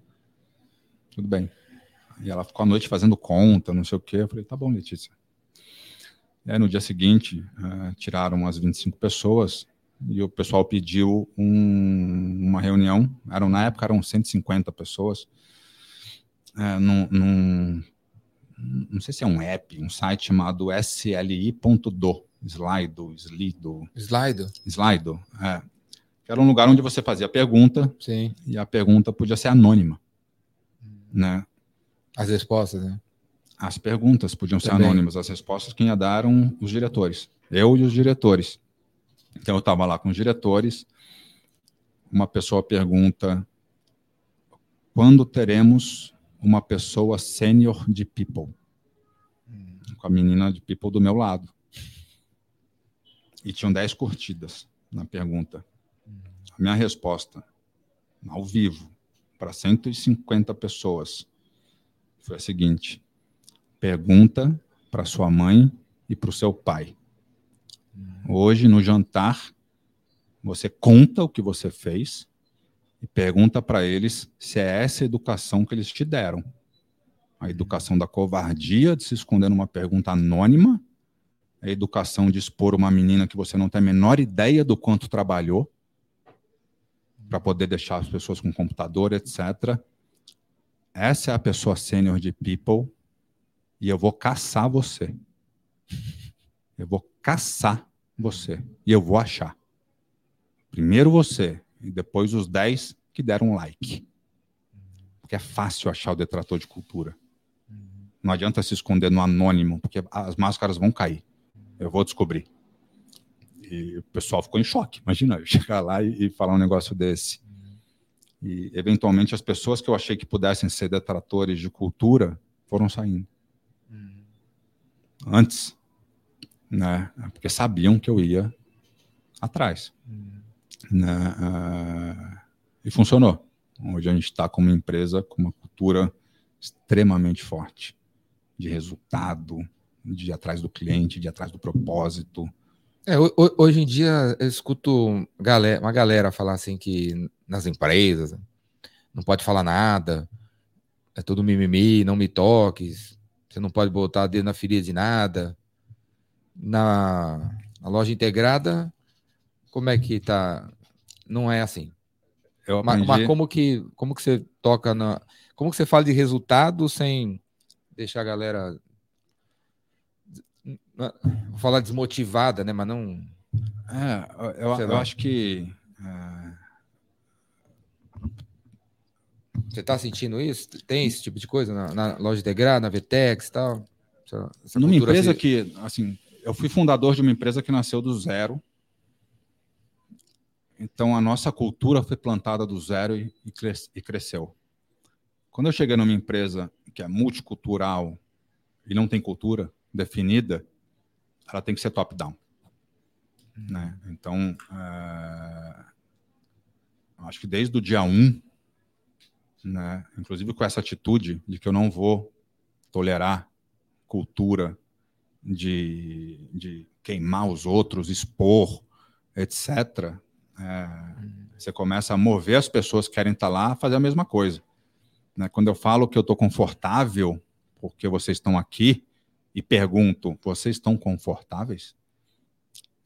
[SPEAKER 3] Tudo bem. E ela ficou a noite fazendo conta, não sei o quê. Eu falei: tá bom, Letícia. E aí, no dia seguinte, uh, tiraram umas 25 pessoas e o pessoal pediu um, uma reunião. Eram, na época eram 150 pessoas. É, num, num, não sei se é um app, um site chamado sli.do, Slido, Slido.
[SPEAKER 1] Slido?
[SPEAKER 3] Slido, é. Era um lugar onde você fazia pergunta
[SPEAKER 1] Sim.
[SPEAKER 3] e a pergunta podia ser anônima. Né?
[SPEAKER 1] As respostas, né?
[SPEAKER 3] As perguntas podiam ser
[SPEAKER 1] Também.
[SPEAKER 3] anônimas, as respostas quem ia dar eram os diretores. Eu e os diretores. Então eu estava lá com os diretores. Uma pessoa pergunta: quando teremos uma pessoa sênior de people? Com a menina de people do meu lado. E tinham 10 curtidas na pergunta. A minha resposta, ao vivo, para 150 pessoas, foi a seguinte: pergunta para sua mãe e para o seu pai. Hoje, no jantar, você conta o que você fez e pergunta para eles se é essa educação que eles te deram. A educação da covardia, de se esconder numa pergunta anônima, a educação de expor uma menina que você não tem a menor ideia do quanto trabalhou, para poder deixar as pessoas com computador, etc. Essa é a pessoa sênior de people e eu vou caçar você. Eu vou caçar você e eu vou achar. Primeiro você e depois os 10 que deram um like. Porque é fácil achar o detrator de cultura. Não adianta se esconder no anônimo, porque as máscaras vão cair. Eu vou descobrir. E o pessoal ficou em choque. Imagina eu chegar lá e, e falar um negócio desse. E, eventualmente, as pessoas que eu achei que pudessem ser detratores de cultura foram saindo. Antes, né? Porque sabiam que eu ia atrás. Né? Ah, e funcionou. Hoje a gente está com uma empresa com uma cultura extremamente forte de resultado, de ir atrás do cliente, de ir atrás do propósito.
[SPEAKER 1] É, ho- ho- hoje em dia eu escuto galera, uma galera falar assim que nas empresas não pode falar nada, é tudo mimimi, não me toques, você não pode botar dedo na ferida de nada. Na, na loja integrada, como é que tá? Não é assim. Mas, mas como que como que você toca na, como que você fala de resultado sem deixar a galera vou falar desmotivada, né? Mas não
[SPEAKER 3] é, eu, eu acho que é,
[SPEAKER 1] Você tá sentindo isso? Tem esse tipo de coisa na, na loja integrada, na Vetex e tal? Essa, essa
[SPEAKER 3] numa empresa
[SPEAKER 1] assim-
[SPEAKER 3] que, assim, eu fui fundador de uma empresa que nasceu do zero. Então, a nossa cultura foi plantada do zero e, e cresceu. Quando eu cheguei numa empresa que é multicultural e não tem cultura definida, ela tem que ser top-down. Né? Então, é, acho que desde o dia 1, né, inclusive com essa atitude de que eu não vou tolerar cultura de, de queimar os outros, expor, etc., é, você começa a mover as pessoas que querem estar lá a fazer a mesma coisa. Né? Quando eu falo que eu estou confortável porque vocês estão aqui e pergunto, vocês estão confortáveis?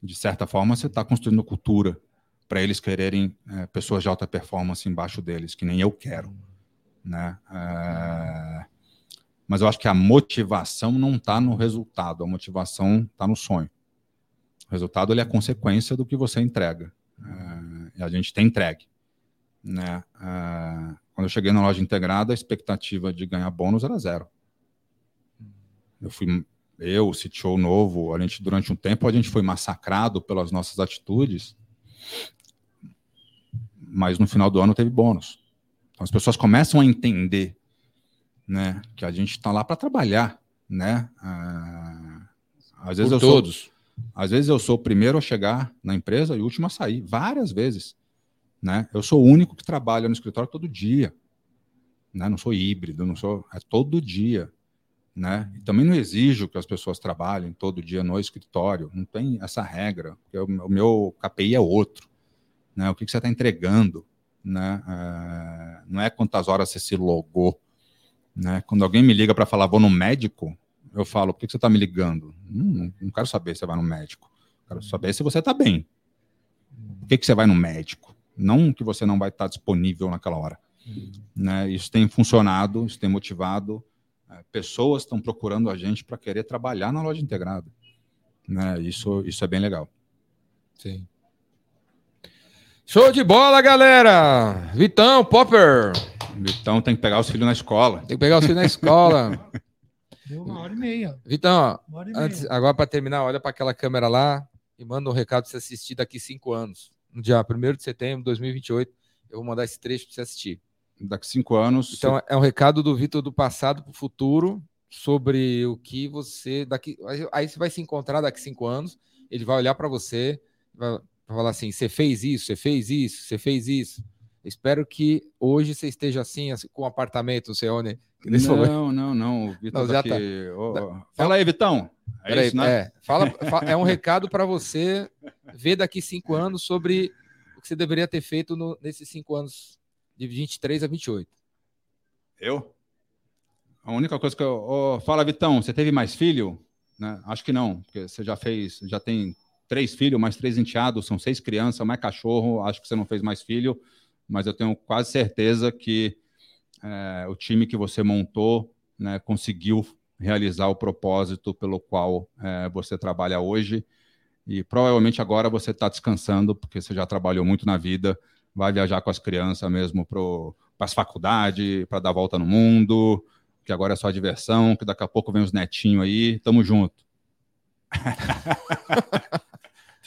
[SPEAKER 3] De certa forma, você está construindo cultura para eles quererem é, pessoas de alta performance embaixo deles, que nem eu quero. Né? É... Mas eu acho que a motivação não está no resultado, a motivação está no sonho. O resultado ele é consequência do que você entrega. É... E a gente tem entregue. Né? Quando eu cheguei na loja integrada, a expectativa de ganhar bônus era zero. Eu fui eu, o CTO novo, a gente durante um tempo a gente foi massacrado pelas nossas atitudes, mas no final do ano teve bônus. Então as pessoas começam a entender, né, que a gente está lá para trabalhar, né? Ah, às vezes Por eu todos. Sou, às vezes eu sou o primeiro a chegar na empresa e o último a sair, várias vezes, né? Eu sou o único que trabalha no escritório todo dia, né? Não sou híbrido, não sou, é todo dia né? E também não exijo que as pessoas trabalhem todo dia no escritório, não tem essa regra, porque o meu KPI é outro, né? O que, que você está entregando, né? É, não é quantas horas você se logou, né? Quando alguém me liga para falar vou no médico, eu falo, por que, que você está me ligando? Não, não, quero saber se você vai no médico, quero saber se você está bem. Por que, que você vai no médico? Não que você não vai estar disponível naquela hora. Uhum. Né? Isso tem funcionado, isso tem motivado pessoas estão procurando a gente para querer trabalhar na loja integrada. Né? Isso, isso é bem legal.
[SPEAKER 1] Sim. Show de bola, galera! Vitão, Popper.
[SPEAKER 3] Vitão tem que pegar os filhos na escola.
[SPEAKER 1] Tem que pegar os filhos na escola.
[SPEAKER 2] Deu uma hora e meia.
[SPEAKER 1] Vitão, ó, antes, agora para terminar, olha para aquela câmera lá e manda um recado para você assistir daqui cinco anos. No dia 1 de setembro de 2028, eu vou mandar esse trecho para você assistir
[SPEAKER 3] daqui cinco anos.
[SPEAKER 1] Então, é um recado do Vitor do passado para o futuro sobre o que você. daqui Aí você vai se encontrar daqui cinco anos, ele vai olhar para você, vai falar assim: você fez isso, você fez isso, você fez isso. Espero que hoje você esteja assim, assim com um apartamento, não sei onde.
[SPEAKER 3] Não, não, não, O Vitor tá aqui. Tá. Oh, fala aí, Vitão.
[SPEAKER 1] É, isso, né? é, fala, é um recado para você ver daqui cinco anos sobre o que você deveria ter feito no, nesses cinco anos de 23 a 28.
[SPEAKER 3] Eu? A única coisa que eu. Oh, fala, Vitão, você teve mais filho? Né? Acho que não, porque você já fez, já tem três filhos, mais três enteados, são seis crianças, mais cachorro. Acho que você não fez mais filho, mas eu tenho quase certeza que é, o time que você montou né, conseguiu realizar o propósito pelo qual é, você trabalha hoje. E provavelmente agora você está descansando, porque você já trabalhou muito na vida vai viajar com as crianças mesmo para as faculdades, para dar volta no mundo, que agora é só diversão, que daqui a pouco vem os netinhos aí, tamo junto.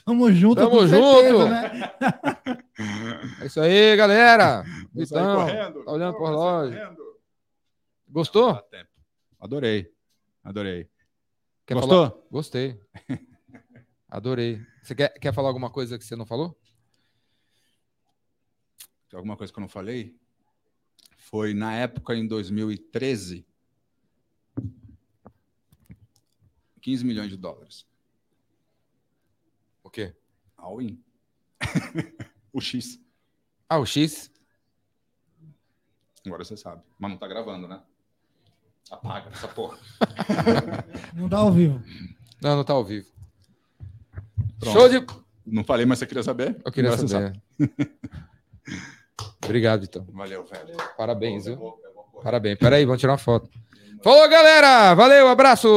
[SPEAKER 2] Tamo junto,
[SPEAKER 1] Tamo junto. Certeza, né? é isso aí, galera. Então, tá olhando por loja. Gostou?
[SPEAKER 3] Adorei. Adorei.
[SPEAKER 1] Quer Gostou? Falar? Gostei. Adorei. Você quer, quer falar alguma coisa que você não falou?
[SPEAKER 3] Alguma coisa que eu não falei, foi na época, em 2013, 15 milhões de dólares.
[SPEAKER 1] O quê?
[SPEAKER 3] All-in. o X.
[SPEAKER 1] Ah, o X?
[SPEAKER 3] Agora você sabe. Mas não tá gravando, né? Apaga essa porra.
[SPEAKER 2] não tá ao vivo.
[SPEAKER 1] Não, não tá ao vivo.
[SPEAKER 3] Pronto. Show de. Não falei, mas você queria saber?
[SPEAKER 1] Eu queria Agora saber. Obrigado, então.
[SPEAKER 3] Valeu, velho.
[SPEAKER 1] Parabéns, viu? Parabéns. Peraí, vamos tirar uma foto. Falou, galera! Valeu, abraço!